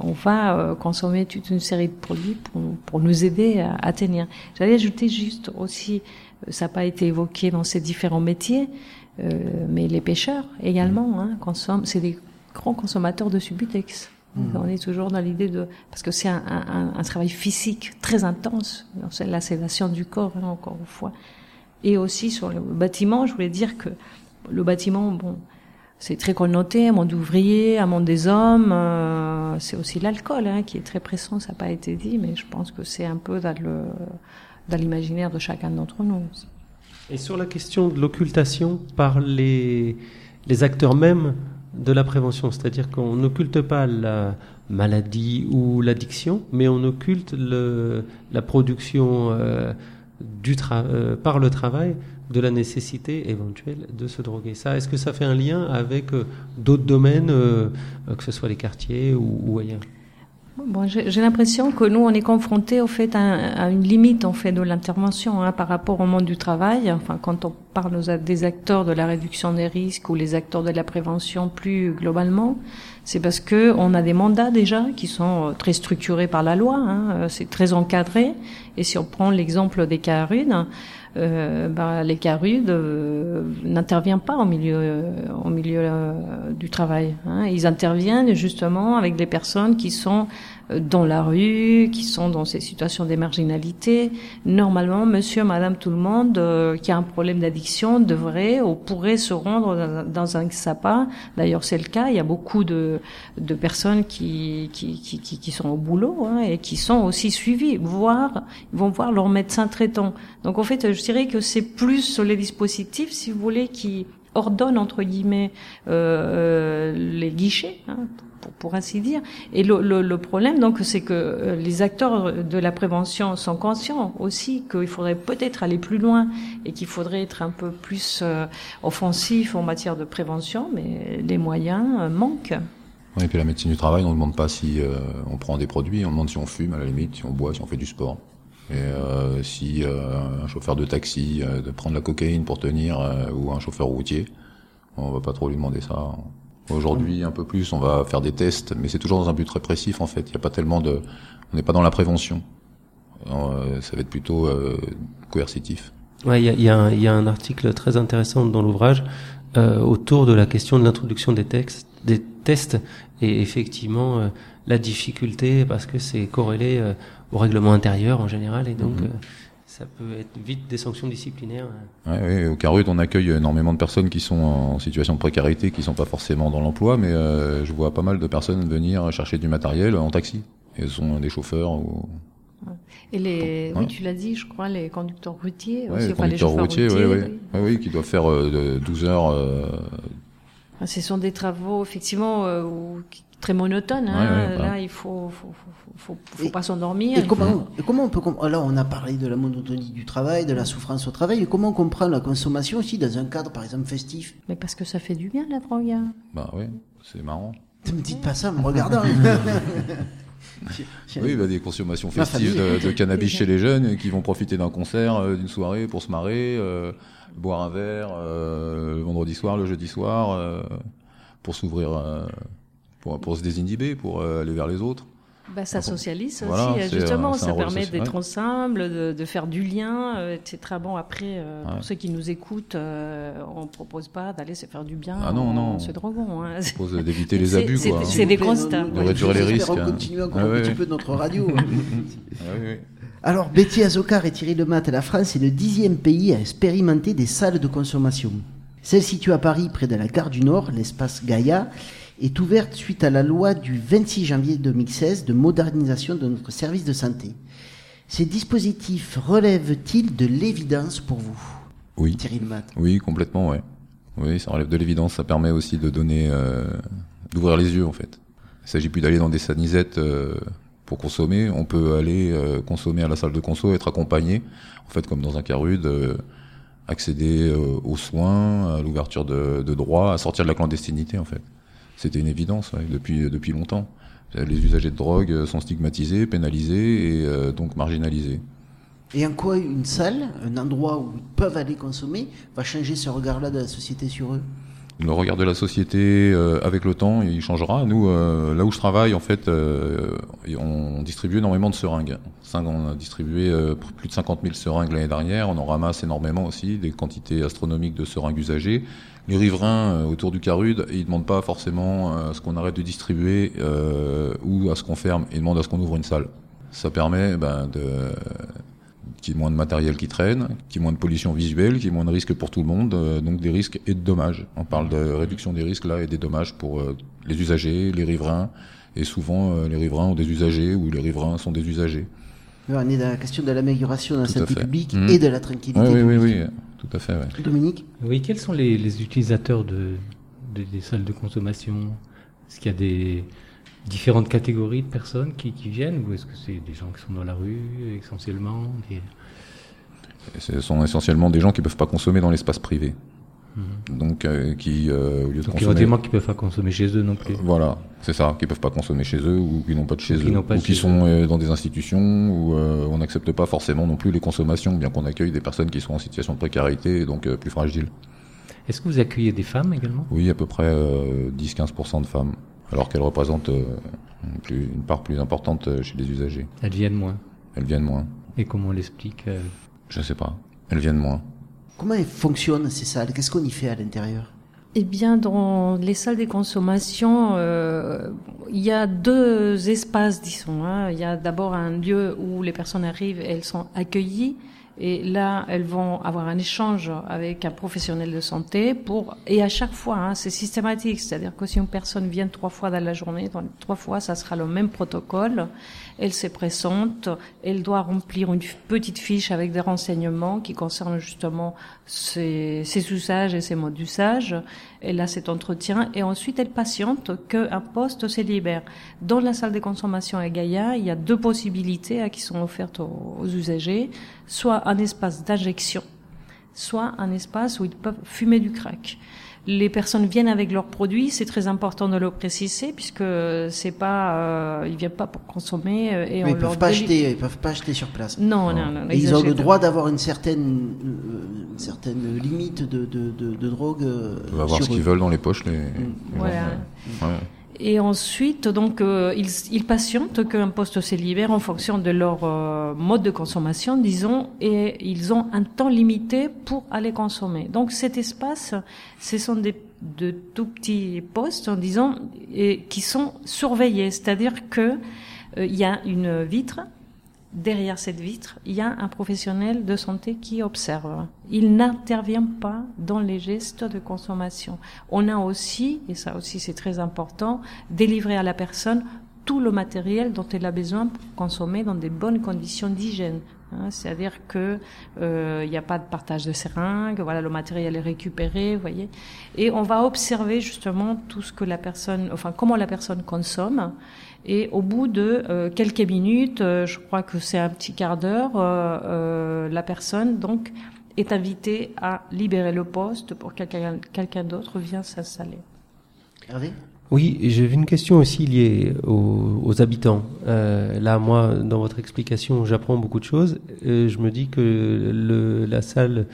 on va euh, consommer toute une série de produits pour, pour nous aider à, à tenir. J'allais ajouter juste aussi, euh, ça n'a pas été évoqué dans ces différents métiers, euh, mais les pêcheurs également hein, consomment, c'est des grands consommateurs de Subutex. Mmh. On est toujours dans l'idée de parce que c'est un, un, un, travail physique très intense. C'est la sédation du corps hein, encore une fois. Et aussi sur le bâtiment, je voulais dire que le bâtiment, bon, c'est très connoté, monde ouvrier, un monde des hommes. Euh, c'est aussi l'alcool hein, qui est très présent. Ça n'a pas été dit, mais je pense que c'est un peu dans l'imaginaire de chacun d'entre nous. Et sur la question de l'occultation par les les acteurs mêmes de la prévention, c'est-à-dire qu'on n'occulte pas la maladie ou l'addiction, mais on occulte la production euh, du euh, par le travail de la nécessité éventuelle de se droguer. Ça, est-ce que ça fait un lien avec euh, d'autres domaines, que ce soit les quartiers ou, ailleurs? Bon, j'ai l'impression que nous, on est confrontés au fait à, une limite en fait de l'intervention hein, par rapport au monde du travail. Enfin, quand on parle des acteurs de la réduction des risques ou les acteurs de la prévention plus globalement, c'est parce que on a des mandats déjà qui sont euh, très structurés par la loi. Hein, euh, c'est très encadré. Et si on prend l'exemple des CARUD, euh, bah, les CARUD euh, n'interviennent pas au milieu, au milieu du travail. Hein. Ils interviennent justement avec des personnes qui sont euh, dans la rue, qui sont dans ces situations d'émarginalité. Normalement, monsieur, madame, tout le monde euh, qui a un problème d'addiction devrait ou pourrait se rendre dans, un SAPA. D'ailleurs, c'est le cas. Il y a beaucoup de, de personnes qui, qui, qui, qui sont au boulot hein, et qui sont aussi suivies, voire ils vont voir leur médecin traitant. Donc, en fait, je dirais que c'est plus les dispositifs, si vous voulez, qui ordonnent entre guillemets euh, les guichets hein, pour, ainsi dire. Et le, le, problème, donc, c'est que euh, les acteurs de la prévention sont conscients aussi qu'il faudrait peut-être aller plus loin et qu'il faudrait être un peu plus euh, offensif en matière de prévention, mais les moyens euh, manquent. Oui, et puis la médecine du travail, on ne demande pas si on prend des produits, on demande si on fume à la limite, si on boit, si on fait du sport. Et euh, si un chauffeur de taxi de prendre la cocaïne pour tenir ou un chauffeur routier, on va pas trop lui demander ça. Aujourd'hui, un peu plus, on va faire des tests, mais c'est toujours dans un but répressif en fait. Il n'y a pas tellement de, on n'est pas dans la prévention. Euh, ça va être plutôt euh, coercitif. Ouais, il y a, y, a y a, un article très intéressant dans l'ouvrage euh, autour de la question de l'introduction des textes, des tests, et effectivement euh, la difficulté parce que c'est corrélé euh, au règlement intérieur en général, et donc. Mhm ça peut être vite des sanctions disciplinaires. Ouais, oui, au Carut, on accueille énormément de personnes qui sont en situation de précarité, qui sont pas forcément dans l'emploi, mais euh, je vois pas mal de personnes venir chercher du matériel en taxi. Et ce sont des chauffeurs ou... Et les, oui, tu l'as dit, je crois, les conducteurs routiers, aussi, les conducteurs routiers, oui, oui. Oui. oui, qui doivent faire euh, 12 heures. Euh... Ce sont des travaux, effectivement, euh, très monotones. Hein. Là, il faut, faut, faut, faut, pas s'endormir. Et comment, comment on peut alors on a parlé de la monotonie du travail, de la souffrance au travail, et comment on comprend la consommation aussi dans un cadre, par exemple, festif? Mais parce que ça fait du bien la drogue. Hein. Bah oui, c'est marrant. Ne me dites pas ça, me regardant. oui, bah, des consommations festives de, cannabis chez les jeunes qui vont profiter d'un concert, euh, d'une soirée pour se marrer, euh, boire un verre euh, le vendredi soir, le jeudi soir, pour s'ouvrir, pour, pour se désinhiber, pour aller vers les autres. Bah, ça socialise aussi, justement, ça permet d'être ensemble, de, de, faire du lien, euh, etc. Bon, après, euh, pour ceux qui nous écoutent, euh, on propose pas d'aller se faire du bien ah non, non. en se droguant. Hein. On propose d'éviter les abus, quoi. C'est des constats. De réduire les risques. On hein. continue encore ah, un petit peu de notre radio. ah, Alors, Betty Azokar et Thierry Lemat, la France est le dixième pays à expérimenter des salles de consommation. Celle située à Paris, près de la gare du Nord, l'espace Gaïa, est ouverte suite à la loi du 26 janvier 2016 de modernisation de notre service de santé. Ces dispositifs relèvent-ils de l'évidence pour vous? Oui. Oui, complètement, ouais. Oui, ça relève de l'évidence. Ça permet aussi de donner, euh, d'ouvrir les yeux, en fait. Il s'agit plus d'aller dans des sanisettes euh, pour consommer. On peut aller euh, consommer à la salle de conso, être accompagné, en fait, comme dans un carude, accéder aux soins, à l'ouverture de, droits, à sortir de la clandestinité, en fait. C'était une évidence depuis, depuis longtemps. Les usagers de drogue sont stigmatisés, pénalisés et euh, donc marginalisés. Et en quoi une salle, un endroit où ils peuvent aller consommer, va changer ce regard-là de la société sur eux? Le regard de la société euh, avec le temps il changera nous euh, là où je travaille en fait on distribue énormément de seringues. On a distribué euh, plus de 50 000 seringues l'année dernière. On en ramasse énormément aussi, des quantités astronomiques de seringues usagées. Les riverains euh, autour du Carude, ils demandent pas forcément à ce qu'on arrête de distribuer ou à ce qu'on ferme. Ils demandent à ce qu'on ouvre une salle. Ça permet ben, de qu'il y ait moins de matériel qui traîne, qu'il y ait moins de pollution visuelle, qu'il y ait moins de risques pour tout le monde, donc des risques et de dommages. On parle de réduction des risques là et des dommages pour les usagers, les riverains, et souvent, euh, les riverains ont des usagers ou les riverains sont des usagers. On est dans la question de l'amélioration de la santé publique mmh. et de la tranquillité. Oui, oui, oui, tout à fait. Dominique Oui, quels sont les, les utilisateurs de, des salles de consommation? Est-ce qu'il y a des différentes catégories de personnes qui, qui viennent ou est-ce que c'est des gens qui sont dans la rue essentiellement Ce sont essentiellement des gens qui ne peuvent pas consommer dans l'espace privé. Mhm. Donc, euh, qui, euh, au lieu de Donc, consommer... qui peuvent pas consommer chez eux non plus. voilà, c'est ça, qui peuvent pas consommer chez eux ou qui n'ont pas de chez eux, ou qui sont euh, dans des institutions où on n'accepte pas forcément non plus les consommations, bien qu'on accueille des personnes qui sont en situation de précarité et donc plus fragiles. Est-ce que vous accueillez des femmes également? Oui, à peu près 10-15% de femmes, alors qu'elles représentent une part plus importante chez les usagers. Elles viennent moins. Elles viennent moins. Et comment on l'explique Je sais pas. Elles viennent moins. Comment fonctionnent ces salles? Qu'est-ce qu'on y fait à l'intérieur? Eh bien, dans les salles des consommations, euh, il y a deux espaces, disons. Hein. Il y a d'abord un lieu où les personnes arrivent et elles sont accueillies. Et là, elles vont avoir un échange avec un professionnel de santé pour et à chaque fois, hein, c'est systématique, c'est-à-dire que si une personne vient trois fois dans la journée, trois fois, ça sera le même protocole. Elle se présente, elle doit remplir une petite fiche avec des renseignements qui concernent justement ses, usages et ses modes d'usage. Elle a cet entretien et ensuite elle patiente qu'un poste se libère. Dans la salle de consommation à Gaïa, il y a deux possibilités hein, qui sont offertes aux usagers, soit un espace d'injection, soit un espace où ils peuvent fumer du crack les personnes viennent avec leurs produits, c'est très important de le préciser puisque c'est pas, euh, ils viennent pas pour consommer euh, et Mais ils peuvent pas acheter, ils peuvent pas acheter sur place. Non, non, non. ils, ont le droit d'avoir une certaine, euh, une certaine limite de, de, de, de drogue. Ils peuvent avoir ce qu'ils veulent dans les poches, les. Mm. Voilà. Ouais. Et ensuite, donc, euh, ils, ils, patientent qu'un poste se libère en fonction de leur euh, mode de consommation, disons, et ils ont un temps limité pour aller consommer. Donc, cet espace, ce sont des de tout petits postes, disons, et qui sont surveillés, c'est-à-dire que euh, il y a une vitre derrière cette vitre, il y a un professionnel de santé qui observe. Il n'intervient pas dans les gestes de consommation. On a aussi, et ça aussi c'est très important, délivré à la personne tout le matériel dont elle a besoin pour consommer dans des bonnes conditions d'hygiène. Hein, C'est-à-dire que euh, il n'y a pas de partage de seringues, voilà, le matériel est récupéré, voyez. Et on va observer justement tout ce que la personne, enfin comment la personne consomme. Et au bout de euh, quelques minutes, euh, je crois que c'est un petit quart d'heure, euh, la personne donc est invitée à libérer le poste pour que quelqu'un quelqu'un d'autre vienne s'installer. Hervé? Oui, j'ai une question aussi liée aux, aux habitants. Euh, là, moi, dans votre explication, j'apprends beaucoup de choses. je me dis que le, la salle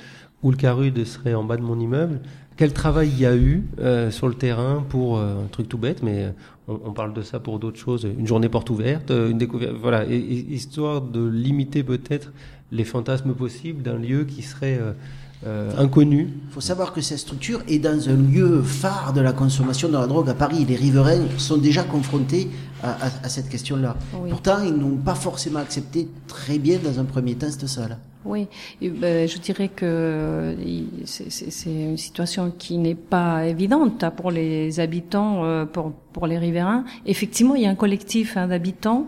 où le carude serait en bas de mon immeuble, quel travail il y a eu euh, sur le terrain pour un truc tout bête, mais on, parle de ça pour d'autres choses, une journée porte ouverte, une découverte, voilà, histoire de limiter peut-être les fantasmes possibles d'un lieu qui serait euh, euh, inconnu. Il faut savoir que cette structure est dans un lieu phare de la consommation de la drogue à Paris. Les riverains sont déjà confrontés à, cette question-là. Pourtant, ils n'ont pas forcément accepté très bien dans un premier temps cette salle. Oui, ben, je dirais que c'est une situation qui n'est pas évidente hein, pour les habitants, euh, pour, pour les riverains. Effectivement, il y a un collectif hein, d'habitants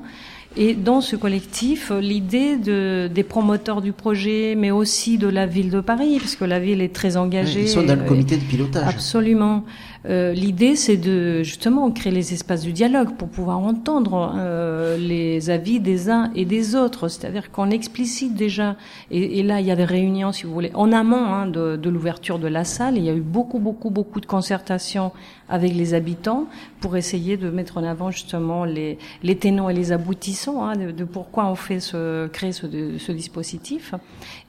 et dans ce collectif, l'idée de, des promoteurs du projet, mais aussi de la ville de Paris, parce que la ville est très engagée. ils sont dans le comité de pilotage. Absolument. Euh, l'idée, c'est de justement créer les espaces du dialogue pour pouvoir entendre euh, les avis des uns et des autres. C'est-à-dire qu'on explicite déjà, et, là, il y a des réunions, si vous voulez, en amont hein, de, de l'ouverture de la salle. Il y a eu beaucoup, beaucoup, beaucoup de concertations avec les habitants pour essayer de mettre en avant justement les, les tenants et les aboutissants hein, de, de, pourquoi on fait ce, créer ce, ce dispositif.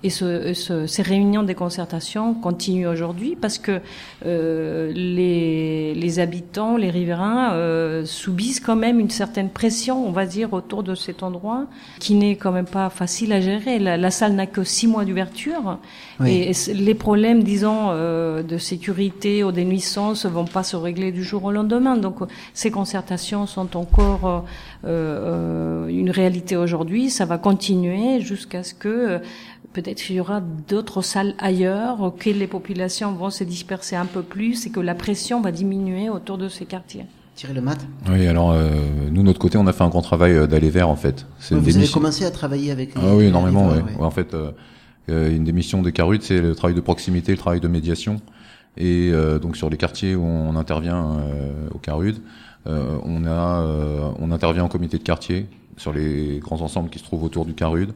Et ce, ce, ces réunions des concertations continuent aujourd'hui parce que euh, les les, les habitants, les riverains euh, subissent quand même une certaine pression, on va dire, autour de cet endroit, qui n'est quand même pas facile à gérer. La, la salle n'a que six mois d'ouverture, Oui. et les problèmes, disons, euh, de sécurité ou des nuisances vont pas se régler du jour au lendemain. Donc, ces concertations sont encore euh, une réalité aujourd'hui. Ça va continuer jusqu'à ce que peut-être il y aura d'autres salles ailleurs, que les populations vont se disperser un peu plus et que la pression va diminuer autour de ces quartiers. Tirer le mat. Oui, alors euh, nous, de notre côté, on a fait un grand travail euh, d'aller vers en fait. C'est vous avez commencé à travailler avec. Ah oui, énormément. riverains, ouais. ouais. Ouais, en fait, euh, euh, une des missions des Carut, c'est le travail de proximité, le travail de médiation. Et euh, donc sur les quartiers où on intervient euh, au Carud, euh, on a, euh, on intervient en comité de quartier sur les grands ensembles qui se trouvent autour du Carud.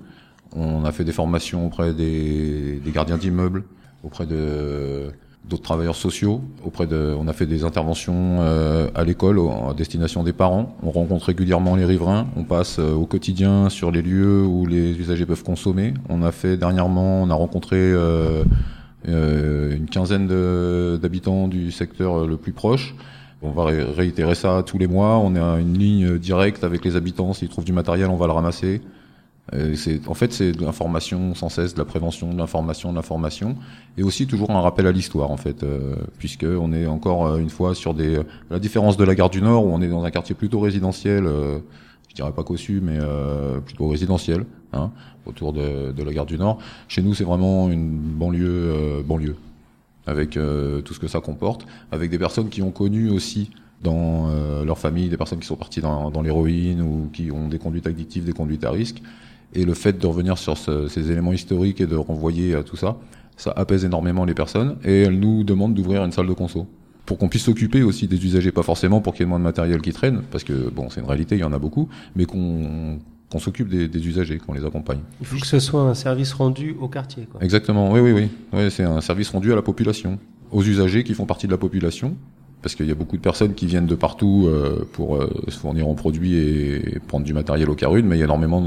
On a fait des formations auprès des, gardiens d'immeubles, auprès de d'autres travailleurs sociaux, auprès de, on a fait des interventions euh, à l'école à destination des parents. On rencontre régulièrement les riverains. On passe euh, au quotidien sur les lieux où les usagers peuvent consommer. On a fait dernièrement, on a rencontré euh, une quinzaine d'habitants du secteur le plus proche. On va ré- réitérer ça tous les mois. On a une ligne directe avec les habitants. S'ils trouvent du matériel, on va le ramasser. Euh, c'est, en fait, c'est de l'information sans cesse, de la prévention, de l'information, de l'information, et aussi toujours un rappel à l'histoire, en fait, euh, puisque on est encore euh, une fois sur des, la différence de la gare du Nord où on est dans un quartier plutôt résidentiel, euh, je dirais pas cossu, mais euh, plutôt résidentiel, hein, autour de, de la gare du Nord. Chez nous, c'est vraiment une banlieue, euh, banlieue, avec tout ce que ça comporte, avec des personnes qui ont connu aussi dans leur famille, des personnes qui sont parties dans, dans l'héroïne ou qui ont des conduites addictives, des conduites à risque. Et le fait de revenir sur ce- ces éléments historiques et de renvoyer à tout ça, ça apaise énormément les personnes. Et elles nous demandent d'ouvrir une salle de conso. Pour qu'on puisse s'occuper aussi des usagers, pas forcément pour qu'il y ait moins de matériel qui traîne, parce que bon, c'est une réalité, il y en a beaucoup, mais qu'on qu'on s'occupe des, des usagers, qu'on les accompagne. Il faut que ce soit un service rendu au quartier. Quoi. Exactement, oui, oui, oui. Ouais, c'est un service rendu à la population, aux usagers qui font partie de la population, parce qu'il y a beaucoup de personnes qui viennent de partout euh, pour euh, se fournir en produits et prendre du matériel au Carud, mais il y a énormément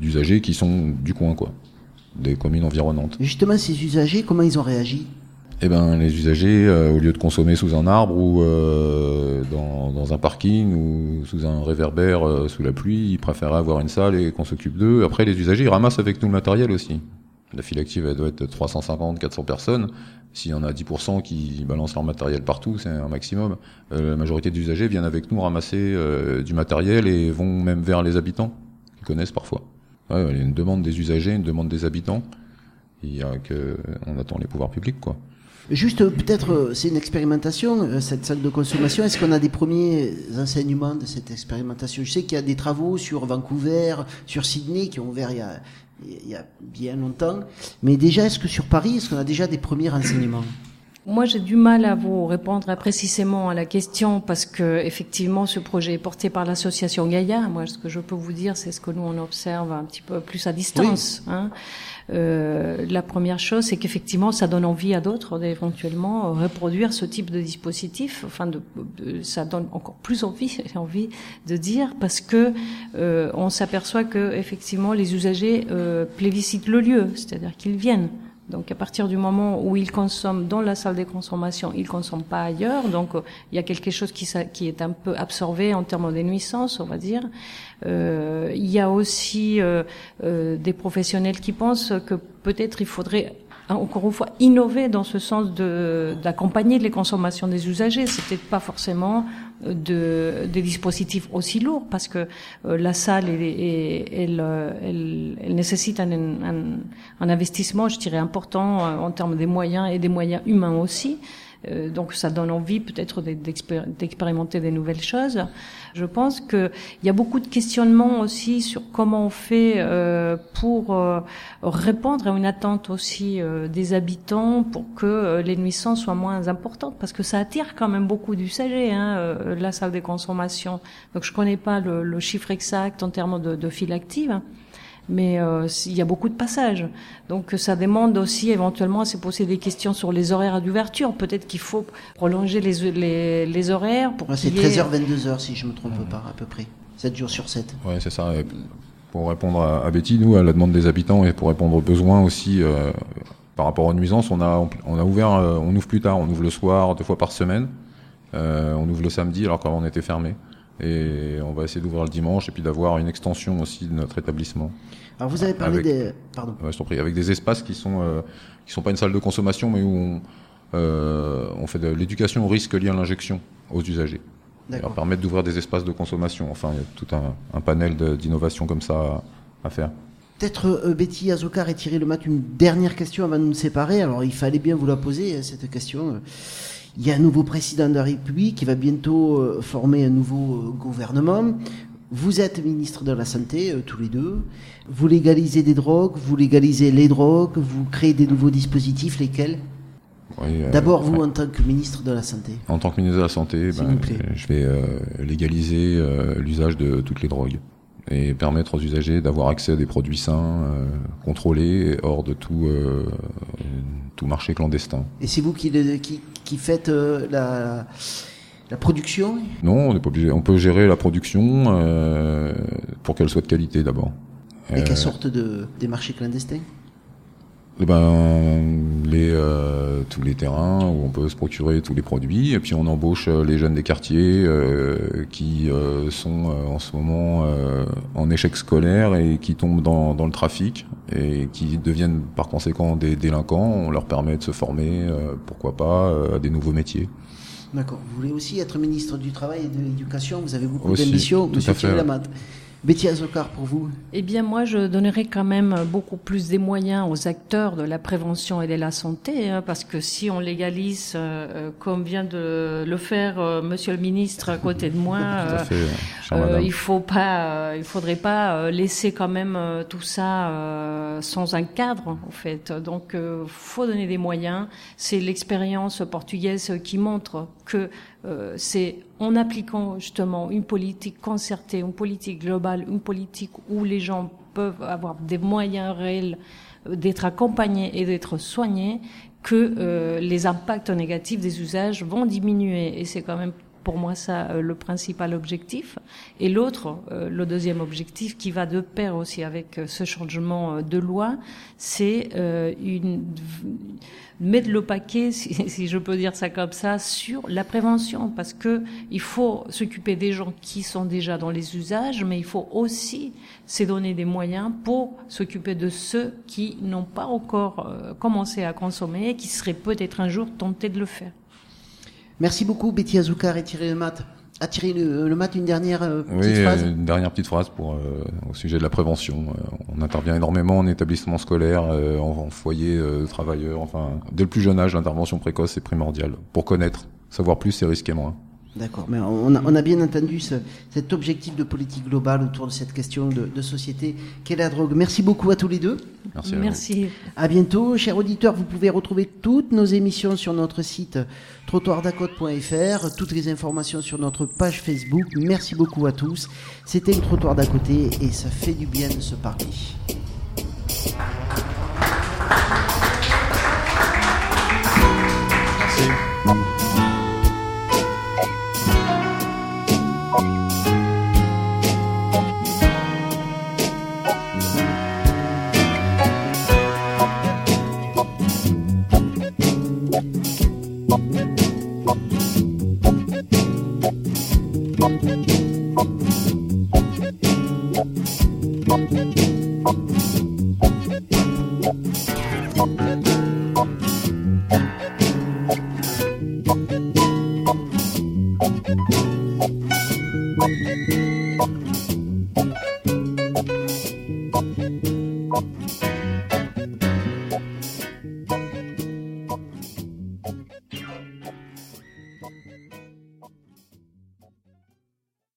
d'usagers qui sont du coin, quoi, des communes environnantes. Justement, ces usagers, comment ils ont réagi? Eh ben, les usagers, euh, au lieu de consommer sous un arbre ou euh, dans, dans un parking ou sous un réverbère euh, sous la pluie, ils préféraient avoir une salle et qu'on s'occupe d'eux. Après, les usagers, ils ramassent avec nous le matériel aussi. La file active, elle doit être 350, 400 personnes. S'il y en a 10% qui balancent leur matériel partout, c'est un maximum. Euh, la majorité des usagers viennent avec nous ramasser euh, du matériel et vont même vers les habitants, qu'ils connaissent parfois. Il y a une demande des usagers, une demande des habitants. Il y a que, on attend les pouvoirs publics, quoi. Juste, euh, peut-être, euh, c'est une expérimentation, euh, cette salle de consommation. Est-ce qu'on a des premiers enseignements de cette expérimentation? Je sais qu'il y a des travaux sur Vancouver, sur Sydney, qui ont ouvert il y a, il y a bien longtemps. Mais déjà, est-ce que sur Paris, est-ce qu'on a déjà des premiers renseignements Moi, j'ai du mal à vous répondre précisément à la question parce que effectivement, ce projet est porté par l'association Gaïa. Moi, ce que je peux vous dire, c'est ce que nous on observe un petit peu plus à distance. Hein. Euh, la première chose, c'est qu'effectivement, ça donne envie à d'autres d'éventuellement reproduire ce type de dispositif. Enfin, de, de- ça donne encore plus envie, envie de dire, parce que euh, on s'aperçoit que effectivement, les usagers euh, plébiscitent le lieu, c'est-à-dire qu'ils viennent. Donc à partir du moment où ils consomment dans la salle des consommations, ils consomment pas ailleurs. Donc euh, il y a quelque chose qui, est un peu absorbé en termes de nuisance, on va dire. Euh, il y a aussi euh, euh, des professionnels qui pensent que peut-être il faudrait encore une fois innover dans ce sens de d'accompagner les consommations des usagers. C'est peut-être pas forcément de des dispositifs aussi lourds parce que euh, la salle elle, elle, elle, elle- nécessite un, un, un investissement, je dirais important euh, en termes des moyens et des moyens humains aussi. Euh, donc ça donne envie peut-être d'e- d'expér- d'expérimenter des nouvelles choses. Je pense que il y a beaucoup de questionnements aussi sur comment on fait euh, pour euh, répondre à une attente aussi des habitants pour que les nuisances soient moins importantes parce que ça attire quand même beaucoup d'usagers hein, la salle des consommations. Donc je connais pas le, le chiffre exact en termes de, de file active. Mais euh, il y a beaucoup de passages. Donc ça demande aussi éventuellement à se poser des questions sur les horaires d'ouverture. Peut-être qu'il faut prolonger les, les, les horaires pour Ouais, C'est qu'il y ait- 13h, 22h, si je me trompe pas, à peu près. 7 jours sur 7. Ouais, c'est ça. Et pour répondre à, à Betty, nous, à la demande des habitants et pour répondre aux besoins aussi euh, par rapport aux nuisances, on a on a ouvert, euh, on ouvre plus tard, on ouvre le soir deux fois par semaine. Euh, on ouvre le samedi alors qu'avant on était fermé. Et on va essayer d'ouvrir le dimanche et puis d'avoir une extension aussi de notre établissement. Alors vous avez parlé Avec- des... Pardon. Ouais, je t'en prie, avec des espaces qui sont euh, qui sont pas une salle de consommation, mais où on, euh, on fait de l'éducation au risque lié à l'injection aux usagers. Leur permettre d'ouvrir des espaces de consommation. Enfin, il y a tout un, un panel de- d'innovation comme ça à, à faire. Peut-être euh, Betty Azocar et Thierry Lemat, une dernière question avant de nous séparer. Alors il fallait bien vous la poser, cette question. Il y a un nouveau président de la République qui va bientôt euh, former un nouveau euh, gouvernement. Vous êtes ministre de la Santé, euh, tous les deux. Vous légalisez des drogues, vous légalisez les drogues, vous créez des nouveaux dispositifs, lesquels? Oui, euh, D'abord, vous, ouais. en tant que ministre de la Santé. En tant que ministre de la Santé, ben, je vais euh, légaliser l'usage de toutes les drogues et permettre aux usagers d'avoir accès à des produits sains, euh, contrôlés, hors de tout, euh, tout marché clandestin. Et c'est vous qui, qui, qui faites euh, la, la production? Non, on n'est pas obligé. On peut gérer la production euh, pour qu'elle soit de qualité d'abord. et Euh, quelle sorte de, des marchés clandestins? Eh ben, les, euh, tous les terrains où on peut se procurer tous les produits, et puis on embauche euh, les jeunes des quartiers euh, qui euh, sont euh, en ce moment euh, en échec scolaire et qui tombent dans, dans le trafic et qui deviennent par conséquent des délinquants. On leur permet de se former, euh, pourquoi pas, euh, à des nouveaux métiers. D'accord. Vous voulez aussi être ministre du Travail et de l'Éducation? Vous avez beaucoup Aussi, d'ambition, tout Monsieur. Lamat. Betty Azocar, pour vous Eh bien, moi, je donnerais quand même beaucoup plus des moyens aux acteurs de la prévention et de la santé, hein, parce que si on légalise, euh, euh, comme vient de le faire euh, Monsieur le ministre à côté de moi, euh, fait, euh, madame. il faut pas, euh, il faudrait pas euh, laisser quand même euh, tout ça euh, sans un cadre, en fait. Donc, euh, faut donner des moyens. C'est l'expérience portugaise qui montre que euh, c'est en appliquant justement une politique concertée, une politique globale, une politique où les gens peuvent avoir des moyens réels euh, d'être accompagnés et d'être soignés que euh, les impacts négatifs des usages vont diminuer. Et c'est quand même pour moi ça euh, le principal objectif. Et l'autre, euh, le deuxième objectif qui va de pair aussi avec euh, ce changement de loi, c'est une mettre le paquet, si, je peux dire ça comme ça, sur la prévention, parce que il faut s'occuper des gens qui sont déjà dans les usages, mais il faut aussi se donner des moyens pour s'occuper de ceux qui n'ont pas encore commencé à consommer et qui seraient peut-être un jour tentés de le faire. Merci beaucoup, Betty Azocar et Thierry Lemat. Ah, Thierry Le- Lemat, une dernière euh, Oui, petite phrase euh, une dernière petite phrase pour euh, au sujet de la prévention. Euh, on intervient énormément en établissement scolaire, euh, en, en foyer euh, travailleurs. Enfin, dès le plus jeune âge, l'intervention précoce est primordiale pour connaître, savoir plus et risquer moins. D'accord, mais on a, on a bien entendu ce- cet objectif de politique globale autour de cette question de, de société qu'est la drogue. Merci beaucoup à tous les deux. Merci. à vous. Merci. À bientôt, chers auditeurs. Vous pouvez retrouver toutes nos émissions sur notre site trottoirdacote.fr, toutes les informations sur notre page Facebook. Merci beaucoup à tous. C'était le trottoir d'à côté et ça fait du bien de se parler.